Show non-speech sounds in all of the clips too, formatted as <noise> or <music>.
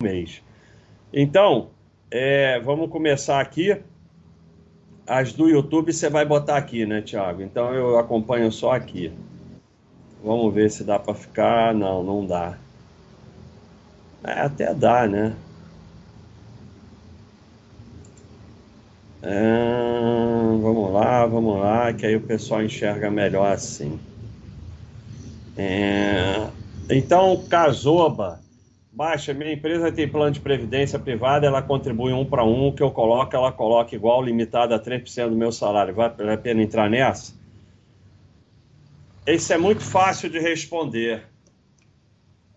mês. Então, é, vamos começar aqui. As do YouTube você vai botar aqui, né, Thiago? Então eu acompanho só aqui. Vamos ver se dá para ficar. Não, não dá. É, até dá, né? É, vamos lá, vamos lá, que aí o pessoal enxerga melhor assim. É, então, Casoba, baixa, minha empresa tem plano de previdência privada, ela contribui um para um, o que eu coloco, ela coloca igual, limitado a 3% do meu salário. Vale a pena entrar nessa? Isso é muito fácil de responder.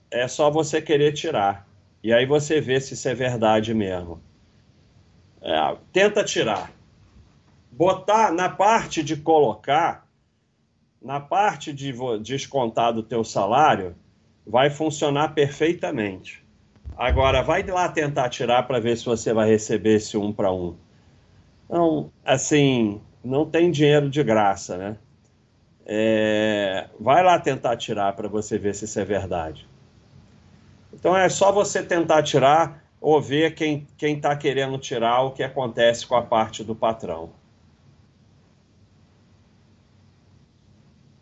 É só você querer tirar. E aí você vê se isso é verdade mesmo. É, tenta tirar. Botar na parte de colocar, na parte de descontar do teu salário, vai funcionar perfeitamente. Agora, vai lá tentar tirar para ver se você vai receber esse um para um. Não, assim, não tem dinheiro de graça, né? É, vai lá tentar tirar para você ver se isso é verdade. Então é só você tentar tirar ou ver quem está querendo tirar o que acontece com a parte do patrão.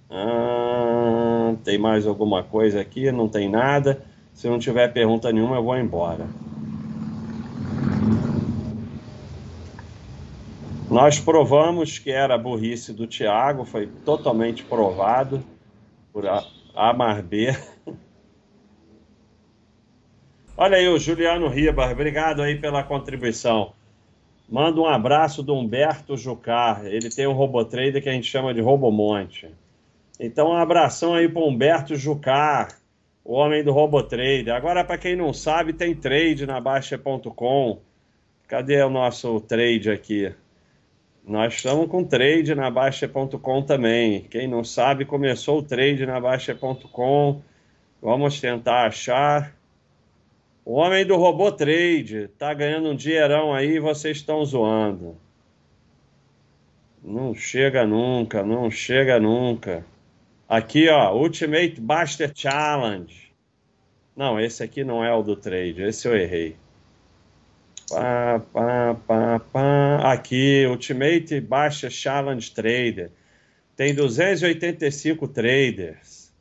Ah, tem mais alguma coisa aqui? Não tem nada. Se não tiver pergunta nenhuma, eu vou embora. Nós provamos que era a burrice do Tiago, foi totalmente provado por A, a mais B. <laughs> Olha aí o Juliano Ribas, obrigado aí pela contribuição. Manda um abraço do Humberto Jucar. Ele tem um robotrader que a gente chama de Robomonte. Então, um abração aí para Humberto Jucar, o homem do robotrader. Agora, para quem não sabe, tem trade na Baixa.com. Cadê o nosso trade aqui? Nós estamos com trade na Baixa.com também. Quem não sabe, começou o trade na Baixa.com. Vamos tentar achar. O homem do robô trade tá ganhando um dinheirão aí e vocês estão zoando. Não chega nunca, não chega nunca. Aqui, ó, Ultimate Buster Challenge. Não, esse aqui não é o do trade, esse eu errei. Pá, pá, pá, pá. Aqui, Ultimate Baixa Challenge Trader. Tem 285 traders.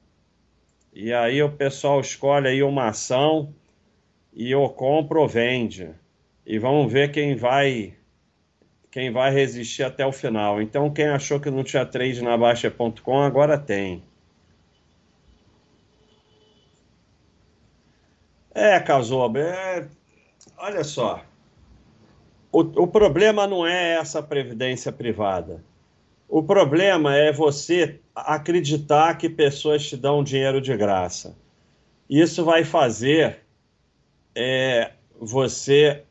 E aí o pessoal escolhe aí uma ação e ou compra ou vende. E vamos ver quem vai quem vai resistir até o final. Então quem achou que não tinha trade na Baixa.com agora tem. É, Casoba, é... olha só. O, o problema não é essa previdência privada. O problema é você acreditar que pessoas te dão dinheiro de graça. Isso vai fazer é, você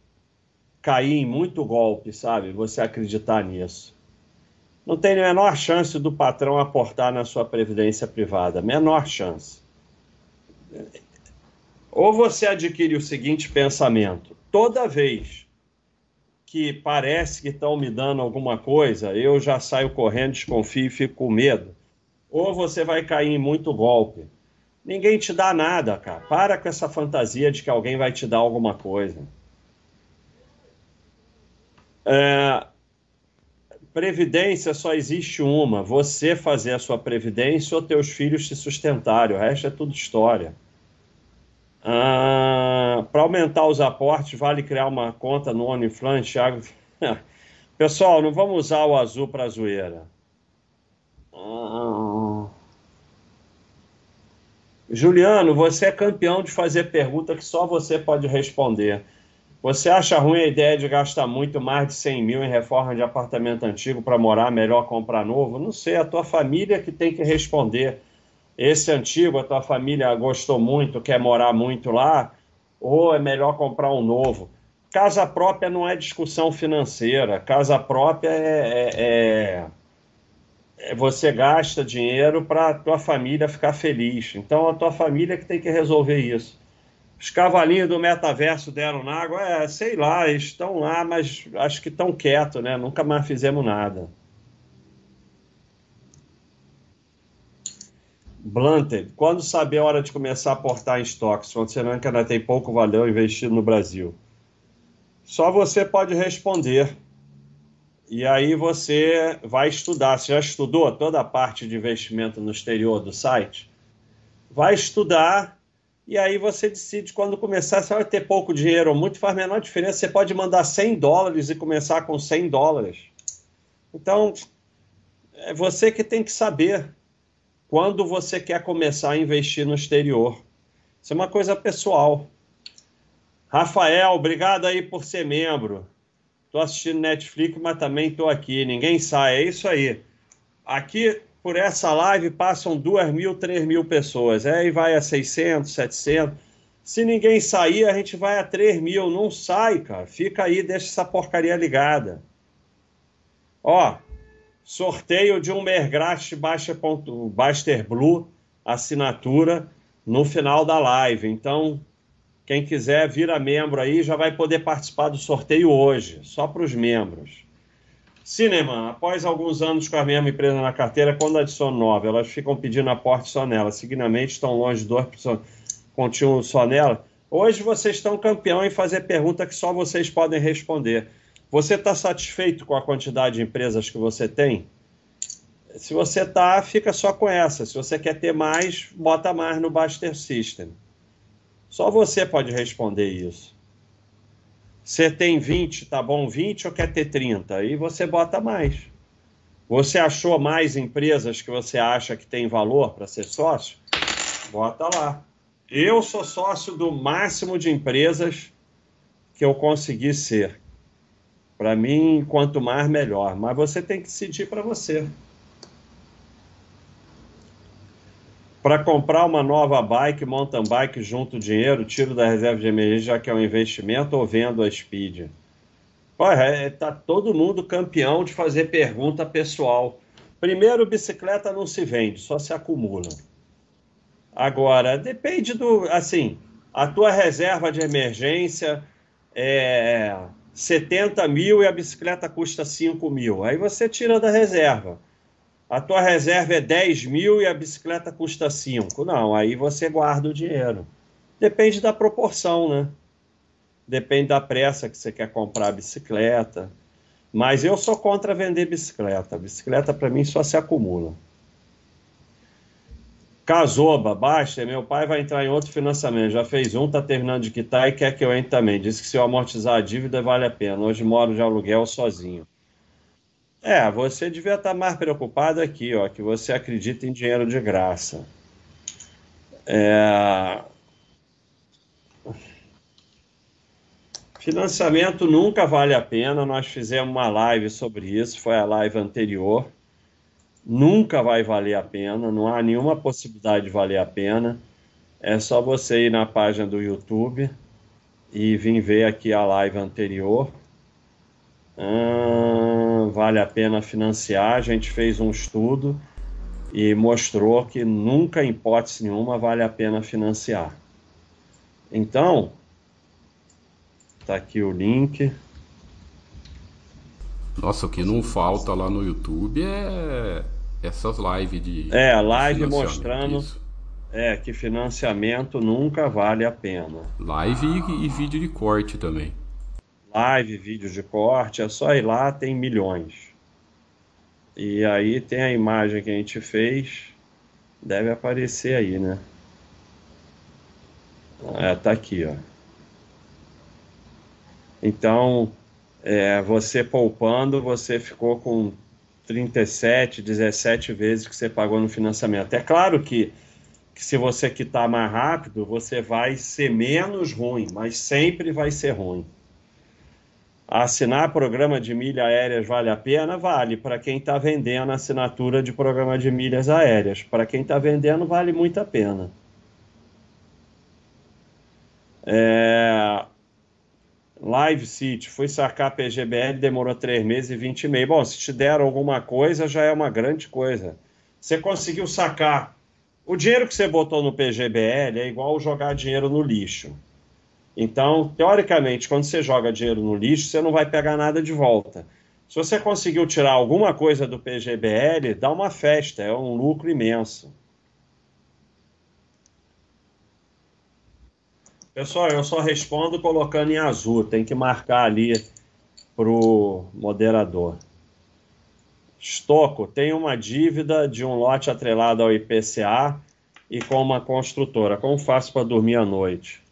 cair em muito golpe, sabe? Você acreditar nisso. Não tem a menor chance do patrão aportar na sua previdência privada. Menor chance. Ou você adquire o seguinte pensamento: toda vez que parece que estão me dando alguma coisa, eu já saio correndo, desconfio e fico com medo. Ou você vai cair em muito golpe. Ninguém te dá nada, cara. Para com essa fantasia de que alguém vai te dar alguma coisa. É... Previdência só existe uma: você fazer a sua previdência ou teus filhos te sustentarem. O resto é tudo história. Ah, Para aumentar os aportes, vale criar uma conta no OnlyFans, Thiago. <laughs> Pessoal, não vamos usar o azul para zoeira. Ah. Juliano, você é campeão de fazer pergunta que só você pode responder. Você acha ruim a ideia de gastar muito mais de 100 mil em reforma de apartamento antigo para morar, melhor comprar novo? Não sei, a tua família que tem que responder esse antigo, a tua família gostou muito, quer morar muito lá, ou é melhor comprar um novo? Casa própria não é discussão financeira, casa própria é, é, é, é você gasta dinheiro para a tua família ficar feliz. Então a tua família que tem que resolver isso. Os cavalinhos do metaverso deram na água, é, sei lá, estão lá, mas acho que estão quietos, né? Nunca mais fizemos nada. Blunted, quando saber a hora de começar a aportar em estoques, considerando que ainda tem pouco valor investido no Brasil? Só você pode responder. E aí você vai estudar. Você já estudou toda a parte de investimento no exterior do site? Vai estudar e aí você decide quando começar. Você vai ter pouco dinheiro ou muito, faz menor diferença. Você pode mandar 100 dólares e começar com 100 dólares. Então, é você que tem que saber quando você quer começar a investir no exterior. Isso é uma coisa pessoal. Rafael, obrigado aí por ser membro. Estou assistindo Netflix, mas também estou aqui. Ninguém sai, é isso aí. Aqui, por essa live, passam 2 mil, 3 mil pessoas. Aí vai a 600, 700. Se ninguém sair, a gente vai a 3 mil. Não sai, cara. Fica aí, deixa essa porcaria ligada. Ó, sorteio de um Mergrast Baster Blue, assinatura, no final da live. Então, quem quiser vira membro aí já vai poder participar do sorteio hoje, só para os membros. Cinema, após alguns anos com a mesma empresa na carteira, quando adiciona nova, elas ficam pedindo aporte só nela. Seguidamente estão longe dois continuam só nela. Hoje vocês estão campeão em fazer pergunta que só vocês podem responder. Você está satisfeito com a quantidade de empresas que você tem? Se você está, fica só com essa. Se você quer ter mais, bota mais no Baster System. Só você pode responder isso. Você tem 20, tá bom 20 ou quer ter 30? Aí você bota mais. Você achou mais empresas que você acha que tem valor para ser sócio? Bota lá. Eu sou sócio do máximo de empresas que eu consegui ser. Para mim, quanto mais, melhor. Mas você tem que decidir para você. Para comprar uma nova bike, mountain bike, junto dinheiro, tiro da reserva de emergência, já que é um investimento, ou vendo a Speed? Olha, é, tá todo mundo campeão de fazer pergunta pessoal. Primeiro, bicicleta não se vende, só se acumula. Agora, depende do. Assim, a tua reserva de emergência é 70 mil e a bicicleta custa 5 mil. Aí você tira da reserva a tua reserva é 10 mil e a bicicleta custa 5. Não, aí você guarda o dinheiro. Depende da proporção, né? Depende da pressa que você quer comprar a bicicleta. Mas eu sou contra vender bicicleta. Bicicleta, para mim, só se acumula. Casoba, basta, meu pai vai entrar em outro financiamento. Já fez um, tá terminando de quitar e quer que eu entre também. Disse que se eu amortizar a dívida vale a pena. Hoje moro de aluguel sozinho. É, você devia estar mais preocupado aqui, ó, que você acredita em dinheiro de graça. É... Financiamento nunca vale a pena. Nós fizemos uma live sobre isso, foi a live anterior. Nunca vai valer a pena, não há nenhuma possibilidade de valer a pena. É só você ir na página do YouTube e vir ver aqui a live anterior. Hum, vale a pena financiar. A gente fez um estudo e mostrou que nunca, em hipótese nenhuma, vale a pena financiar. Então, tá aqui o link. Nossa, o que não falta lá no YouTube é essas lives de. É, live mostrando é, que financiamento nunca vale a pena. Live e, e vídeo de corte também live, vídeos de corte, é só ir lá, tem milhões. E aí tem a imagem que a gente fez, deve aparecer aí, né? É, tá aqui, ó. Então, é, você poupando, você ficou com 37, 17 vezes que você pagou no financiamento. É claro que, que se você quitar mais rápido, você vai ser menos ruim, mas sempre vai ser ruim. Assinar programa de milhas aéreas vale a pena? Vale. Para quem está vendendo assinatura de programa de milhas aéreas. Para quem está vendendo, vale muito a pena. É... Live City, fui sacar PGBL, demorou 3 meses e 20 e meio. Bom, se te deram alguma coisa, já é uma grande coisa. Você conseguiu sacar. O dinheiro que você botou no PGBL é igual jogar dinheiro no lixo. Então, teoricamente, quando você joga dinheiro no lixo, você não vai pegar nada de volta. Se você conseguiu tirar alguma coisa do PGBL, dá uma festa, é um lucro imenso. Pessoal, eu só respondo colocando em azul, tem que marcar ali para o moderador. Estoco tem uma dívida de um lote atrelado ao IPCA e com uma construtora. Como faço para dormir à noite?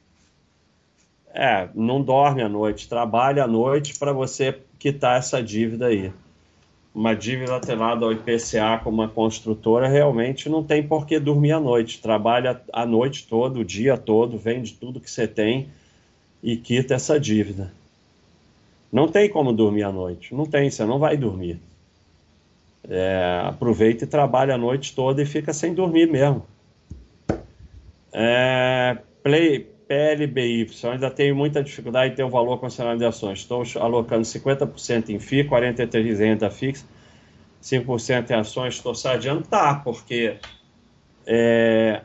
É, não dorme à noite, trabalha à noite para você quitar essa dívida aí. Uma dívida atrelada ao IPCA com uma construtora realmente não tem por que dormir à noite. Trabalha a noite toda, o dia todo, vende tudo que você tem e quita essa dívida. Não tem como dormir à noite. Não tem, você não vai dormir. É, aproveita e trabalha a noite toda e fica sem dormir mesmo. É, play, PLBY, ainda tenho muita dificuldade em ter um valor considerável de ações. Estou alocando 50% em FII, 43% em renda fixa, 5% em ações. Estou sadiando? Tá, porque é,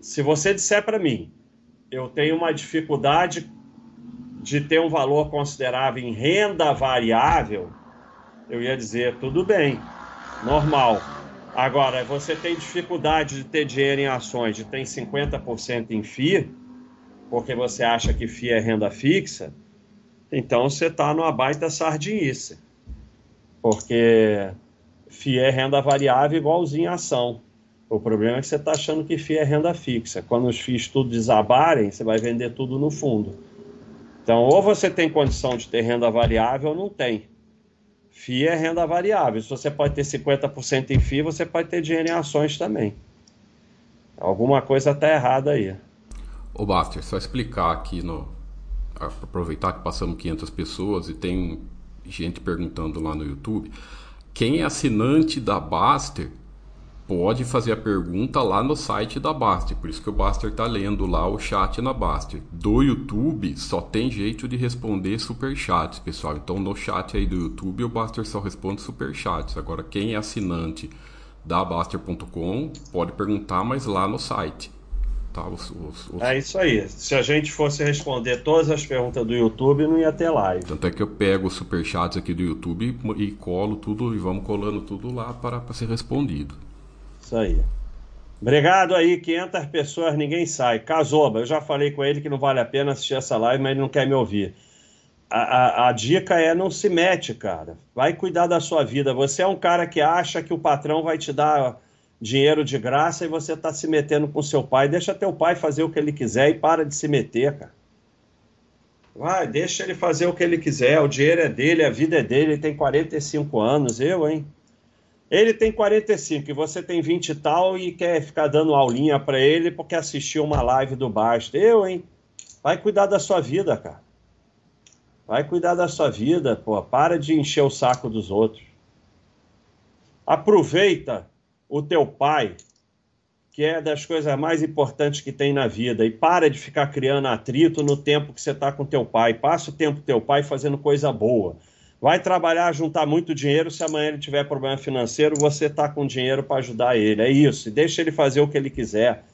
se você disser para mim, eu tenho uma dificuldade de ter um valor considerável em renda variável, eu ia dizer, tudo bem, normal. Agora, você tem dificuldade de ter dinheiro em ações, de ter 50% em FII, porque você acha que FII é renda fixa, então você está numa baita sardinice. Porque FII é renda variável igualzinho a ação. O problema é que você está achando que FII é renda fixa. Quando os FIIs tudo desabarem, você vai vender tudo no fundo. Então, ou você tem condição de ter renda variável ou não tem. FII é renda variável. Se você pode ter 50% em FII, você pode ter dinheiro em ações também. Alguma coisa está errada aí. Ô Baster, só explicar aqui no. Aproveitar que passamos 500 pessoas e tem gente perguntando lá no YouTube. Quem é assinante da Baster pode fazer a pergunta lá no site da Baster. Por isso que o Baster está lendo lá o chat na Baster. Do YouTube só tem jeito de responder superchats, pessoal. Então no chat aí do YouTube o Baster só responde superchats. Agora quem é assinante da Baster.com pode perguntar, mas lá no site. Tá, os, os, os... É isso aí. Se a gente fosse responder todas as perguntas do YouTube, não ia ter live. Tanto é que eu pego os superchats aqui do YouTube e colo tudo e vamos colando tudo lá para, para ser respondido. Isso aí. Obrigado aí, 500 pessoas, ninguém sai. Casoba, eu já falei com ele que não vale a pena assistir essa live, mas ele não quer me ouvir. A, a, a, dica é não se mete, cara. Vai cuidar da sua vida. Você é um cara que acha que o patrão vai te dar dinheiro de graça e você está se metendo com seu pai. Deixa teu pai fazer o que ele quiser e para de se meter, cara. Vai, deixa ele fazer o que ele quiser. O dinheiro é dele, a vida é dele. Ele tem 45 anos, eu, hein? Ele tem 45 e você tem 20 e tal e quer ficar dando aulinha para ele porque assistiu uma live do Basta. Eu, hein? Vai cuidar da sua vida, cara. Vai cuidar da sua vida, pô. Para de encher o saco dos outros. Aproveita o teu pai, que é das coisas mais importantes que tem na vida, e para de ficar criando atrito no tempo que você está com teu pai. Passa o tempo teu pai fazendo coisa boa. Vai trabalhar, juntar muito dinheiro. Se amanhã ele tiver problema financeiro, você está com dinheiro para ajudar ele. É isso. Deixa ele fazer o que ele quiser.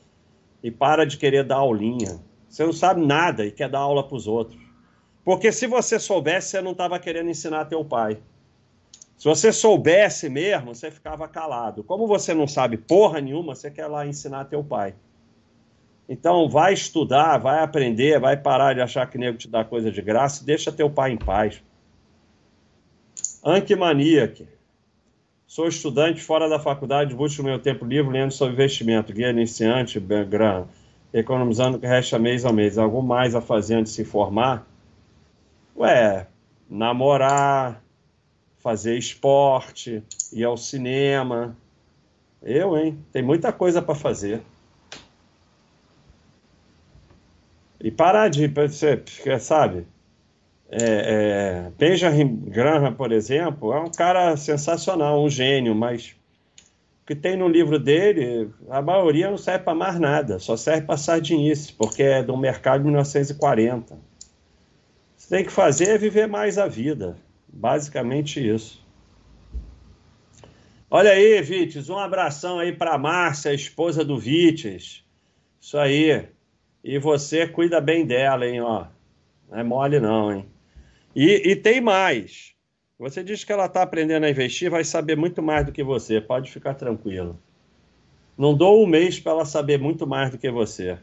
E para de querer dar aulinha. Você não sabe nada e quer dar aula para os outros. Porque se você soubesse, você não estava querendo ensinar teu pai. Se você soubesse mesmo, você ficava calado. Como você não sabe porra nenhuma, você quer lá ensinar teu pai. Então, vai estudar, vai aprender, vai parar de achar que nego te dá coisa de graça e deixa teu pai em paz. Anquimaníaque. Sou estudante fora da faculdade, busco meu tempo livre lendo sobre investimento, guia iniciante, grana, economizando o que resta mês a mês. Algo mais a fazer antes de se formar? Ué, namorar, fazer esporte, ir ao cinema. Eu, hein? Tem muita coisa para fazer. E parar de, sabe? É, é, Benjamin Graham, por exemplo, é um cara sensacional, um gênio, mas o que tem no livro dele, a maioria não serve para mais nada, só serve para sardinice, porque é do mercado de 1940. Você tem que fazer é viver mais a vida. Basicamente isso. Olha aí, Vites, um abração aí para Márcia, esposa do Vites. Isso aí. E você cuida bem dela, hein, ó. Não é mole não, hein. E, e tem mais. Você diz que ela está aprendendo a investir, vai saber muito mais do que você. Pode ficar tranquilo. Não dou um mês para ela saber muito mais do que você.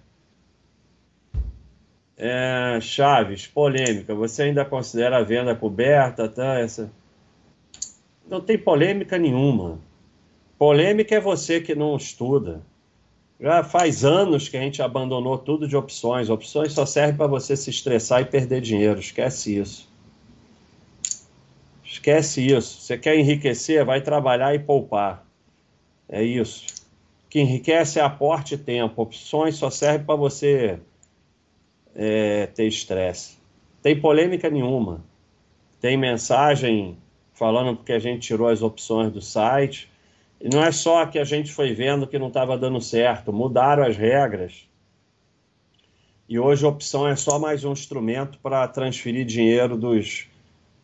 É, Chaves, polêmica. Você ainda considera a venda coberta? Tá? Essa... Não tem polêmica nenhuma. Polêmica é você que não estuda. Já faz anos que a gente abandonou tudo de opções. Opções só servem para você se estressar e perder dinheiro. Esquece isso. Esquece isso. Você quer enriquecer? Vai trabalhar e poupar. É isso. O que enriquece é aporte e tempo. Opções só servem para você é, ter estresse. Tem polêmica nenhuma. Tem mensagem falando porque a gente tirou as opções do site. E não é só que a gente foi vendo que não estava dando certo, mudaram as regras. E hoje a opção é só mais um instrumento para transferir dinheiro dos,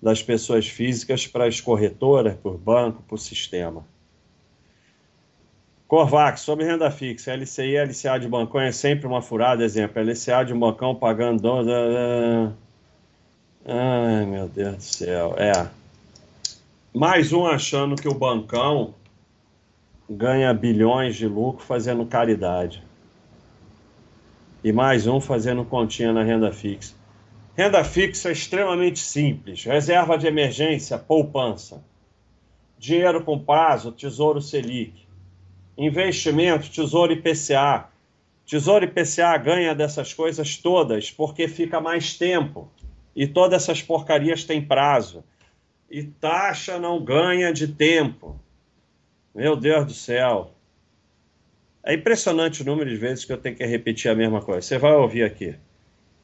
das pessoas físicas para as corretoras, por banco, por sistema. Corvax, sobre renda fixa, LCI LCA de bancão é sempre uma furada, exemplo, LCA de um bancão pagando... Ai, meu Deus do céu, é. Mais um achando que o bancão ganha bilhões de lucro fazendo caridade. E mais um fazendo continha na renda fixa. Renda fixa é extremamente simples. Reserva de emergência, poupança. Dinheiro com prazo, Tesouro Selic investimento, Tesouro IPCA. Tesouro IPCA ganha dessas coisas todas porque fica mais tempo. E todas essas porcarias têm prazo. E taxa não ganha de tempo. Meu Deus do céu. É impressionante o número de vezes que eu tenho que repetir a mesma coisa. Você vai ouvir aqui.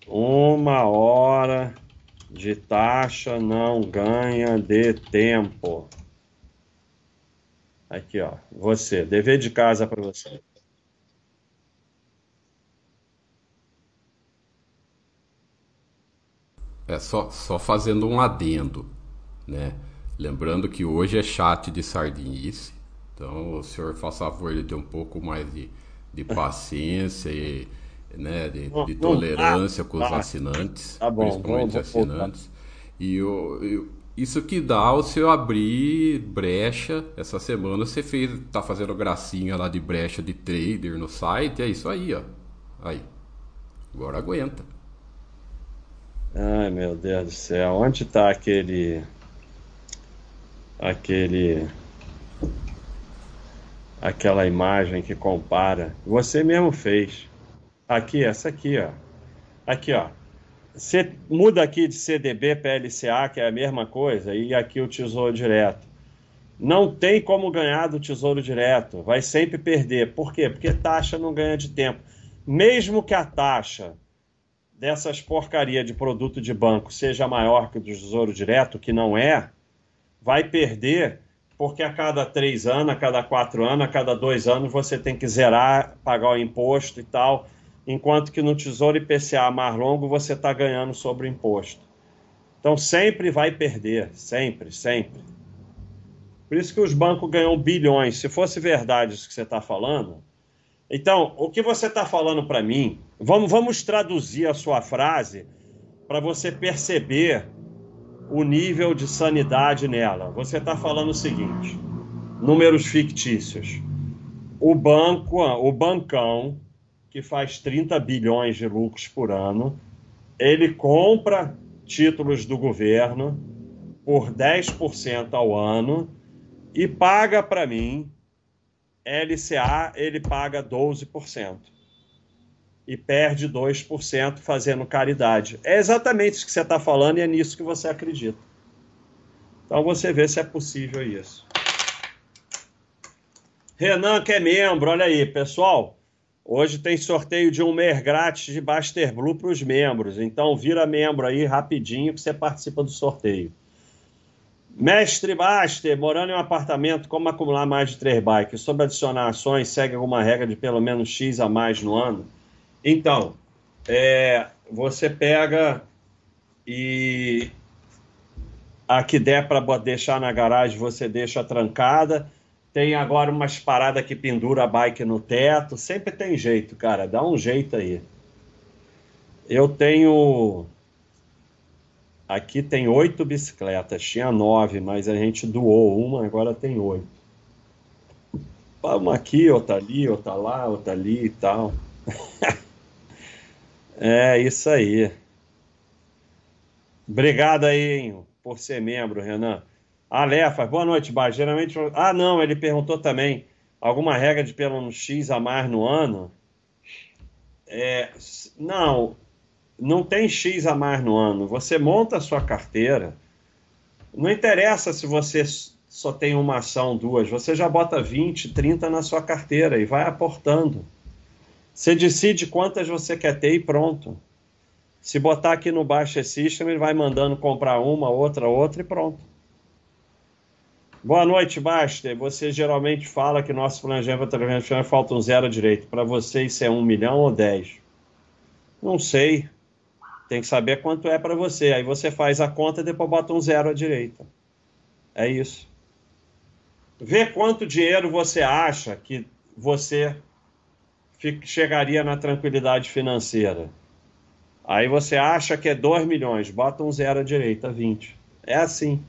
Uma hora de taxa não ganha de tempo. Aqui, ó. Você, dever de casa para você. É só, só fazendo um adendo, né? Lembrando que hoje é chat de sardinice, então o senhor faça favor de ter um pouco mais de, de paciência e né, de, de tolerância com os assinantes, tá bom, principalmente os assinantes. E eu, eu, isso que dá o seu abrir brecha. Essa semana você fez, tá fazendo gracinha lá de brecha de trader no site. É isso aí, ó. Aí. Agora aguenta. Ai, meu Deus do céu. Onde tá aquele. Aquele. Aquela imagem que compara. Você mesmo fez. Aqui, essa aqui, ó. Aqui, ó. Você muda aqui de CDB para LCA, que é a mesma coisa, e aqui o Tesouro Direto. Não tem como ganhar do Tesouro Direto, vai sempre perder. Por quê? Porque taxa não ganha de tempo. Mesmo que a taxa dessas porcaria de produto de banco seja maior que do Tesouro Direto, que não é, vai perder porque a cada três anos, a cada quatro anos, a cada dois anos você tem que zerar, pagar o imposto e tal enquanto que no Tesouro IPCA mais longo você está ganhando sobre o imposto. Então sempre vai perder, sempre, sempre. Por isso que os bancos ganham bilhões. Se fosse verdade isso que você está falando. Então, o que você está falando para mim, vamos, vamos traduzir a sua frase para você perceber o nível de sanidade nela. Você está falando o seguinte: números fictícios. O banco, o bancão, que faz 30 bilhões de lucros por ano, ele compra títulos do governo por 10% ao ano e paga para mim LCA, ele paga 12% e perde 2% fazendo caridade. É exatamente isso que você está falando e é nisso que você acredita. Então você vê se é possível isso. Renan, que é membro, olha aí, pessoal. Hoje tem sorteio de um mês grátis de Baster Blue para os membros. Então vira membro aí rapidinho que você participa do sorteio. Mestre Baster, morando em um apartamento, como acumular mais de três bikes? Sobre adicionar ações, segue alguma regra de pelo menos X a mais no ano? Então, é, você pega e a que der para deixar na garagem, você deixa trancada tem agora umas paradas que pendura a bike no teto. Sempre tem jeito, cara. Dá um jeito aí. Eu tenho. Aqui tem oito bicicletas. Tinha nove, mas a gente doou uma, agora tem oito. Uma aqui, outra ali, outra lá, outra ali e tal. <laughs> É isso aí. Obrigado aí, hein, por ser membro, Renan. Alefa, boa noite, Bar. Geralmente. Ah, não, ele perguntou também. Alguma regra de pelo menos X a mais no ano? É, não, não tem X a mais no ano. Você monta a sua carteira. Não interessa se você só tem uma ação, duas. Você já bota 20, 30 na sua carteira e vai aportando. Você decide quantas você quer ter e pronto. Se botar aqui no Baixa System, ele vai mandando comprar uma, outra, outra e pronto. Boa noite, Baster. Você geralmente fala que nosso planejamento internacional falta um zero direito. Para você, isso é um milhão ou dez? Não sei. Tem que saber quanto é para você. Aí você faz a conta e depois bota um zero à direita. É isso. Vê quanto dinheiro você acha que você chegaria na tranquilidade financeira. Aí você acha que é 2 milhões, bota um zero à direita, 20. É assim.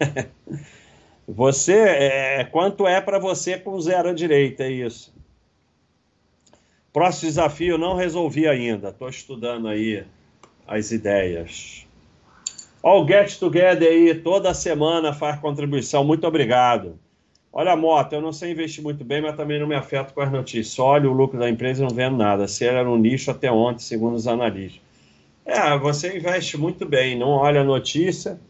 <laughs> você é, quanto é para você com zero à direita, é isso. Próximo desafio não resolvi ainda. Estou estudando aí as ideias. Ó, o Get Together aí toda semana faz contribuição. Muito obrigado. Olha a moto, eu não sei investir muito bem, mas também não me afeto com as notícias. Só olho o lucro da empresa e não vendo nada. Se era no nicho até ontem, segundo os analistas. É, você investe muito bem, não olha a notícia,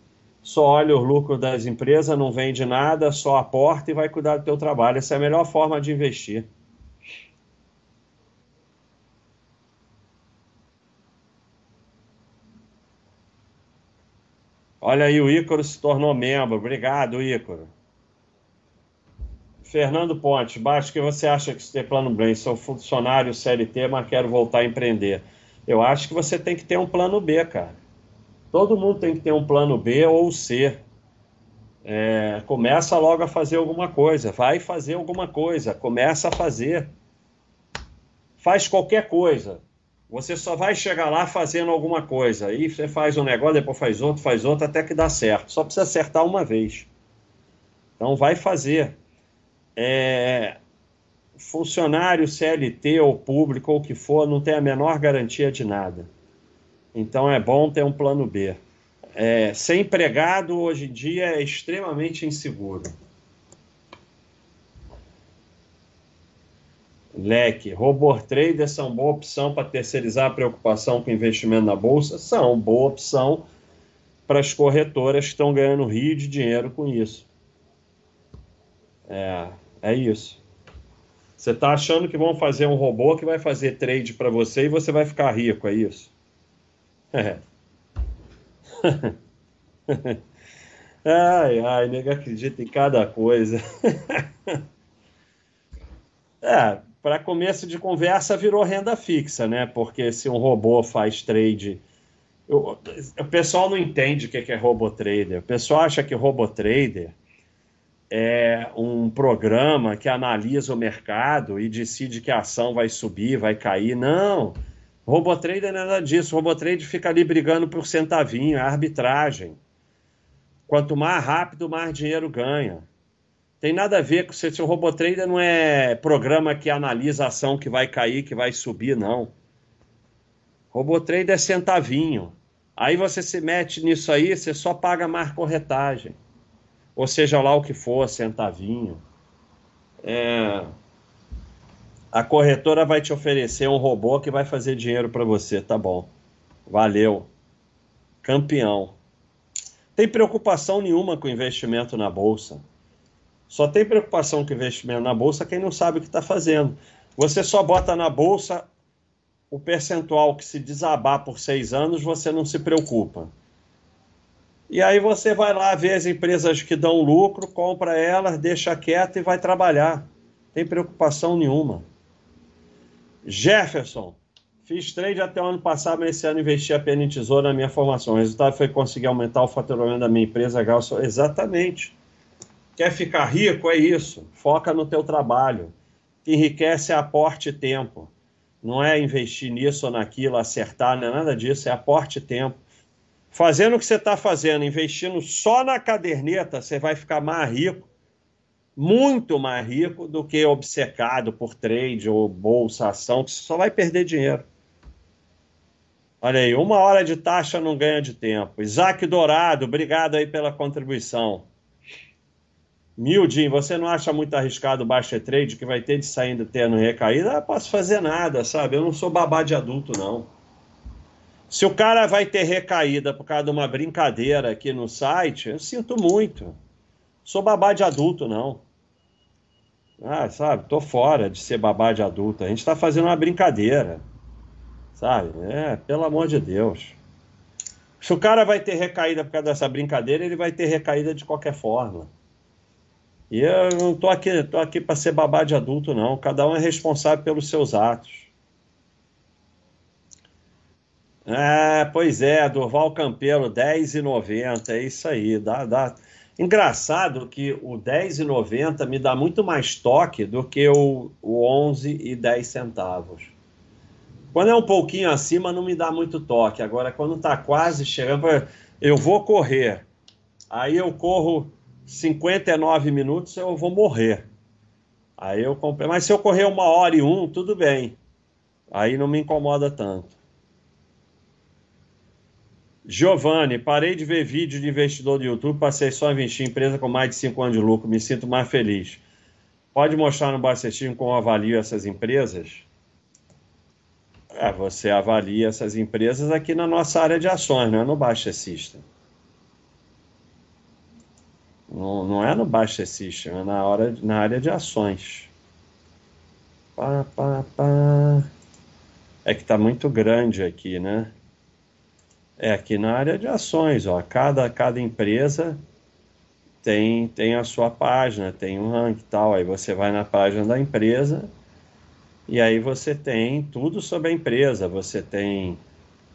só olha o lucro das empresas, não vende nada, só aporta e vai cuidar do teu trabalho. Essa é a melhor forma de investir. Olha aí, o Ícaro se tornou membro. Obrigado, Ícaro. Fernando Ponte, baixo que você acha que você tem plano B? Sou funcionário CLT, mas quero voltar a empreender. Eu acho que você tem que ter um plano B, cara. Todo mundo tem que ter um plano B ou C. É, começa logo a fazer alguma coisa. Vai fazer alguma coisa. Começa a fazer. Faz qualquer coisa. Você só vai chegar lá fazendo alguma coisa. Aí você faz um negócio, depois faz outro, faz outro, até que dá certo. Só precisa acertar uma vez. Então vai fazer é, funcionário CLT ou público ou o que for não tem a menor garantia de nada. Então é bom ter um plano B. É, ser empregado hoje em dia é extremamente inseguro. Leque, robô trader são boa opção para terceirizar a preocupação com investimento na bolsa? São boa opção para as corretoras que estão ganhando rio de dinheiro com isso. É, é isso. Você está achando que vão fazer um robô que vai fazer trade para você e você vai ficar rico, é isso? É. <laughs> ai, ai, nego acredita em cada coisa. <laughs> é, para começo de conversa virou renda fixa, né? Porque se um robô faz trade. Eu, o pessoal não entende o que é robô trader. O pessoal acha que robô trader é um programa que analisa o mercado e decide que a ação vai subir, vai cair. Não. Robotrade é nada disso. Robotrade fica ali brigando por centavinho, é arbitragem. Quanto mais rápido, mais dinheiro ganha. Tem nada a ver com se, se o Robotrader não é programa que analisa a ação que vai cair, que vai subir, não. Robotrader é centavinho. Aí você se mete nisso aí, você só paga mais corretagem ou seja lá o que for, centavinho. É... A corretora vai te oferecer um robô que vai fazer dinheiro para você, tá bom. Valeu. Campeão. Tem preocupação nenhuma com investimento na bolsa. Só tem preocupação com investimento na bolsa quem não sabe o que está fazendo. Você só bota na bolsa o percentual que se desabar por seis anos, você não se preocupa. E aí você vai lá ver as empresas que dão lucro, compra elas, deixa quieto e vai trabalhar. Tem preocupação nenhuma. Jefferson, fiz trade até o ano passado, mas esse ano investi apenas em tesouro na minha formação. O resultado foi conseguir aumentar o faturamento da minha empresa. Exatamente. Quer ficar rico? É isso. Foca no teu trabalho. Que enriquece é aporte tempo. Não é investir nisso ou naquilo, acertar, não é nada disso, é aporte tempo fazendo o que você está fazendo, investindo só na caderneta, você vai ficar mais rico, muito mais rico do que obcecado por trade ou bolsa, ação, que só vai perder dinheiro. Olha aí, uma hora de taxa não ganha de tempo. Isaac Dourado, obrigado aí pela contribuição. Mildin, você não acha muito arriscado o baixa trade que vai ter de sair ainda tendo recaída? Ah, posso fazer nada, sabe? Eu não sou babá de adulto, não. Se o cara vai ter recaída por causa de uma brincadeira aqui no site, eu sinto muito. Sou babá de adulto, não. Ah, sabe? Tô fora de ser babá de adulto. A gente tá fazendo uma brincadeira. Sabe? É, pelo amor de Deus. Se o cara vai ter recaída por causa dessa brincadeira, ele vai ter recaída de qualquer forma. E eu não tô aqui, tô aqui para ser babá de adulto, não. Cada um é responsável pelos seus atos. É, pois é, Durval Campelo, 10,90, é isso aí. Dá, dá. Engraçado que o 10,90 me dá muito mais toque do que o, o 11 e 10 centavos. Quando é um pouquinho acima, não me dá muito toque. Agora, quando está quase chegando, eu vou correr. Aí eu corro 59 minutos, eu vou morrer. Aí eu comprei. Mas se eu correr uma hora e um, tudo bem. Aí não me incomoda tanto. Giovanni, parei de ver vídeo de investidor do YouTube, passei só a investir em empresa com mais de 5 anos de lucro, me sinto mais feliz. Pode mostrar no Bacetinho como avalio essas empresas? É, você avalia essas empresas aqui na nossa área de ações, não é no Baixa System. Não, não é no Baixa System, é na, hora, na área de ações. Pá, pá, pá. É que está muito grande aqui, né? É aqui na área de ações, ó. Cada, cada empresa tem, tem a sua página, tem um ranking e tal. Aí você vai na página da empresa e aí você tem tudo sobre a empresa. Você tem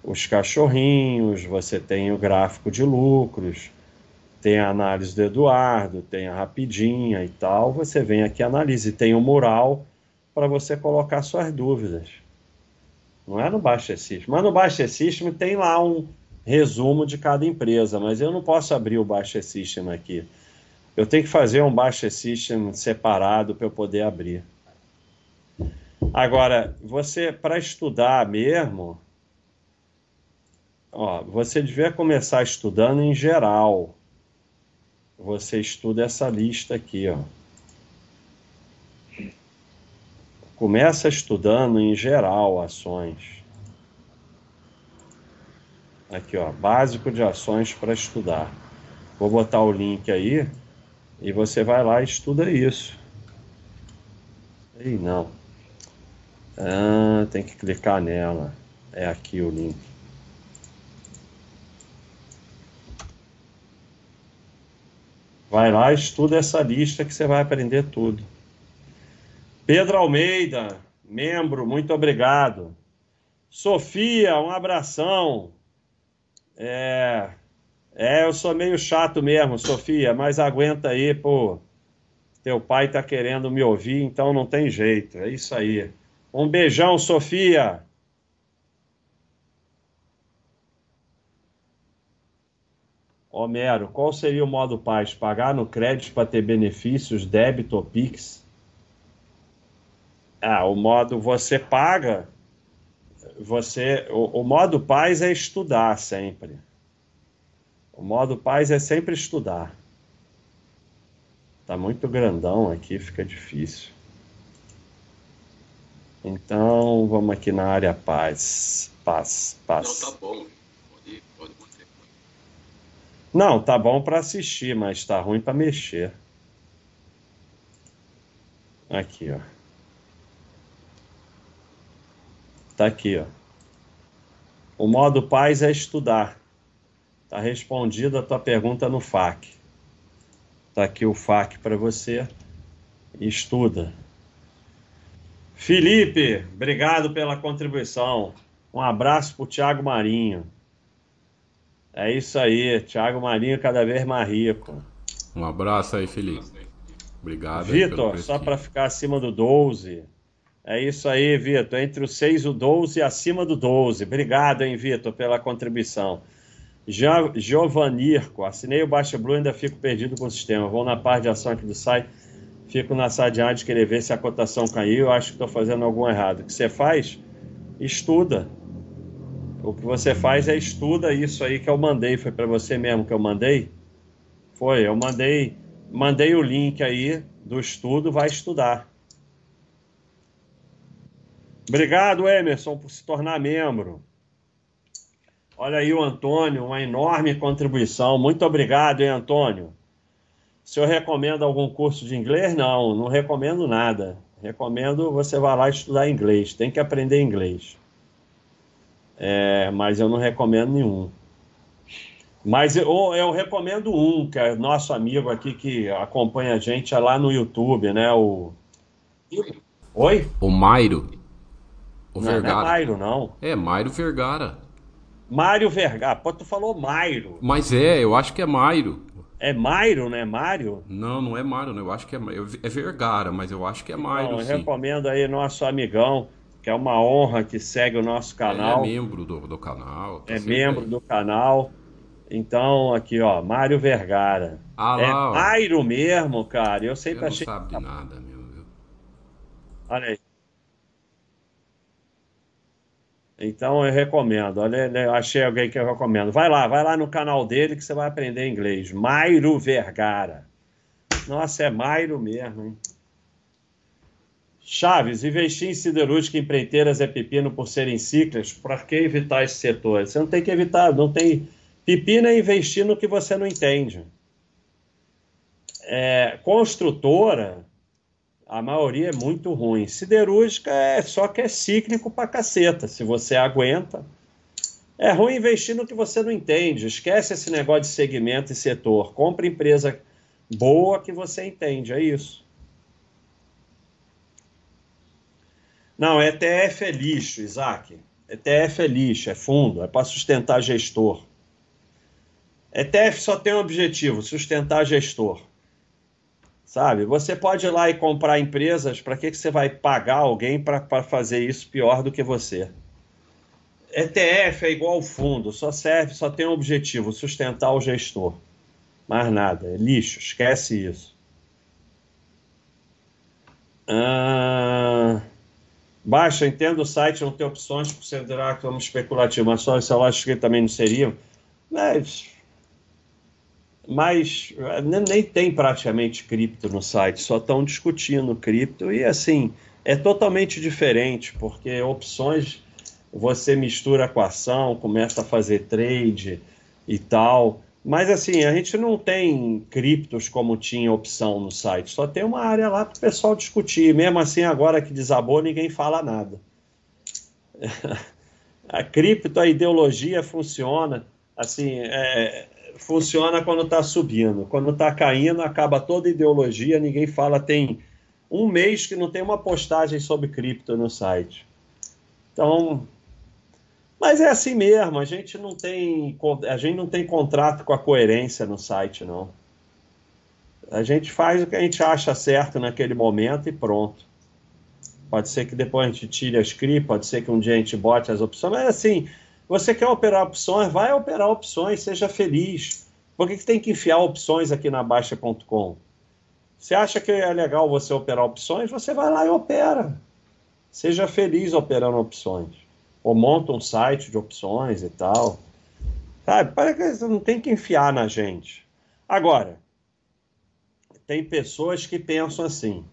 os cachorrinhos, você tem o gráfico de lucros, tem a análise do Eduardo, tem a rapidinha e tal. Você vem aqui analisa e tem o mural para você colocar suas dúvidas. Não é no Baixa System. Mas no Baixa System tem lá um resumo de cada empresa, mas eu não posso abrir o Baixa System aqui. Eu tenho que fazer um Baixa System separado para eu poder abrir. Agora, você, para estudar mesmo, ó, você devia começar estudando em geral. Você estuda essa lista aqui, ó. Começa estudando em geral ações. Aqui, ó, básico de ações para estudar. Vou botar o link aí e você vai lá e estuda isso. Ei, não. Ah, tem que clicar nela. É aqui o link. Vai lá, estuda essa lista que você vai aprender tudo. Pedro Almeida, membro, muito obrigado. Sofia, um abração. É, é, eu sou meio chato mesmo, Sofia, mas aguenta aí, pô. Teu pai tá querendo me ouvir, então não tem jeito. É isso aí. Um beijão, Sofia. Homero, qual seria o modo paz? Pagar no crédito para ter benefícios, débito ou Pix? Ah, o modo você paga, você, o, o modo paz é estudar sempre. O modo paz é sempre estudar. Tá muito grandão aqui, fica difícil. Então, vamos aqui na área paz. Paz, paz. Não, tá bom. Pode, pode manter. Não, tá bom para assistir, mas tá ruim para mexer. Aqui, ó. Tá aqui, ó. O modo paz é estudar. Tá respondida a tua pergunta no FAQ. Tá aqui o FAQ para você. Estuda. Felipe, obrigado pela contribuição. Um abraço para o Thiago Marinho. É isso aí, Thiago Marinho cada vez mais rico. Um abraço aí, Felipe. Obrigado. Vitor, só para ficar acima do 12. É isso aí, Vitor. Entre o 6 e o 12 acima do 12. Obrigado, hein, Vitor, pela contribuição. Giovanirco, assinei o Baixa Blue ainda fico perdido com o sistema. Vou na parte de ação aqui do site fico na sadiante de querer ver se a cotação caiu, eu acho que estou fazendo algum errado. O que você faz? Estuda. O que você faz é estuda isso aí que eu mandei. Foi para você mesmo que eu mandei? Foi, eu mandei, mandei o link aí do estudo, vai estudar. Obrigado, Emerson, por se tornar membro. Olha aí o Antônio, uma enorme contribuição. Muito obrigado, hein, Antônio. Se eu recomendo algum curso de inglês, não, não recomendo nada. Recomendo você vá lá estudar inglês. Tem que aprender inglês. É, mas eu não recomendo nenhum. Mas eu, eu, recomendo um, que é nosso amigo aqui que acompanha a gente é lá no YouTube, né? O. Oi? O Mairo. O não, Vergara. Não é Mairo, não. É, Mairo Vergara. Mário Vergara. Pô, tu falou Mairo. Mas é, eu acho que é Mairo. É Mairo, né? Mário? Não, não é Mário, né? Eu acho que é, é Vergara, mas eu acho que é Mairo. Não, eu sim. recomendo aí nosso amigão, que é uma honra que segue o nosso canal. Ele é membro do, do canal. Tá é membro aí. do canal. Então, aqui, ó, Mário Vergara. Ah, é lá, Mairo mesmo, cara. Eu sempre eu achei. Não sabe de nada, meu. Olha aí. Então eu recomendo. Olha, eu achei alguém que eu recomendo. Vai lá, vai lá no canal dele que você vai aprender inglês. Mairo Vergara. Nossa, é Mairo mesmo, hein? Chaves, investir em siderúrgica empreiteiras é pepino por serem ciclas? Para que evitar esse setor? Você não tem que evitar, não tem. Pepino é investir no que você não entende. É, construtora, a maioria é muito ruim. Siderúrgica é só que é cíclico pra caceta. Se você aguenta. É ruim investir no que você não entende. Esquece esse negócio de segmento e setor. Compre empresa boa que você entende. É isso. Não, ETF é lixo, Isaac. ETF é lixo, é fundo, é para sustentar gestor. ETF só tem um objetivo: sustentar gestor. Sabe? Você pode ir lá e comprar empresas, para que, que você vai pagar alguém para fazer isso pior do que você? ETF é igual fundo, só serve, só tem um objetivo, sustentar o gestor. Mais nada, é lixo, esquece isso. Ah, baixa, entendo o site não tem opções por ser como especulativo, mas só essa lógica que também não seria. Mas mas eh, nem tem praticamente cripto no site, só estão discutindo cripto e assim é totalmente diferente, porque opções você mistura com ação, começa a fazer trade e tal. Mas assim, a gente não tem criptos como tinha opção no site, só tem uma área lá para o pessoal discutir. Mesmo assim, agora que desabou, ninguém fala nada. <laughs> a cripto, a ideologia funciona. Assim, é, funciona quando está subindo. Quando está caindo, acaba toda ideologia, ninguém fala. Tem um mês que não tem uma postagem sobre cripto no site. Então, mas é assim mesmo, a gente não tem a gente não tem contrato com a coerência no site, não. A gente faz o que a gente acha certo naquele momento e pronto. Pode ser que depois a gente tire a script, pode ser que um dia a gente bote as opções, mas assim, você quer operar opções? Vai operar opções, seja feliz. Por que, que tem que enfiar opções aqui na Baixa.com? Você acha que é legal você operar opções? Você vai lá e opera. Seja feliz operando opções. Ou monta um site de opções e tal. Sabe? Para que não tem que enfiar na gente. Agora, tem pessoas que pensam assim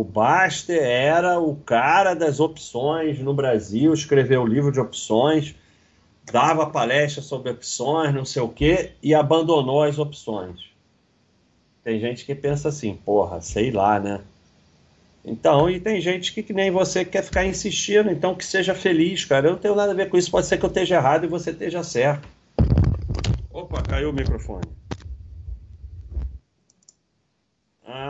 o Baster era o cara das opções no Brasil, escreveu o livro de opções, dava palestra sobre opções, não sei o quê, e abandonou as opções. Tem gente que pensa assim, porra, sei lá, né? Então, e tem gente que, que nem você quer ficar insistindo, então que seja feliz, cara. Eu não tenho nada a ver com isso, pode ser que eu esteja errado e você esteja certo. Opa, caiu o microfone.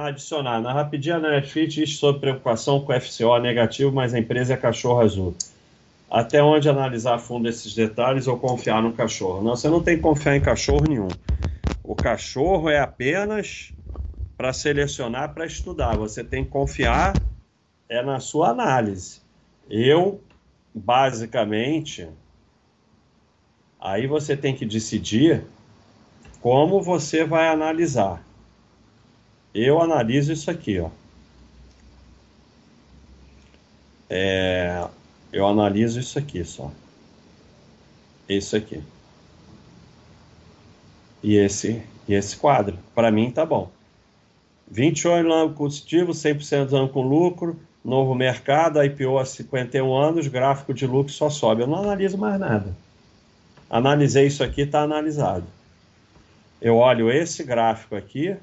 Adicionar. Na rapidinha na Netflix diz sobre preocupação com FCO negativo, mas a empresa é cachorro azul. Até onde analisar a fundo esses detalhes ou confiar no cachorro? Não, você não tem que confiar em cachorro nenhum. O cachorro é apenas para selecionar, para estudar. Você tem que confiar é na sua análise. Eu, basicamente, aí você tem que decidir como você vai analisar. Eu analiso isso aqui, ó. É, eu analiso isso aqui só. Isso aqui. E esse, e esse quadro. Para mim tá bom. 28 anos positivo, 100% ano com lucro, novo mercado, IPO há 51 anos, gráfico de lucro só sobe. Eu não analiso mais nada. Analisei isso aqui, está analisado. Eu olho esse gráfico aqui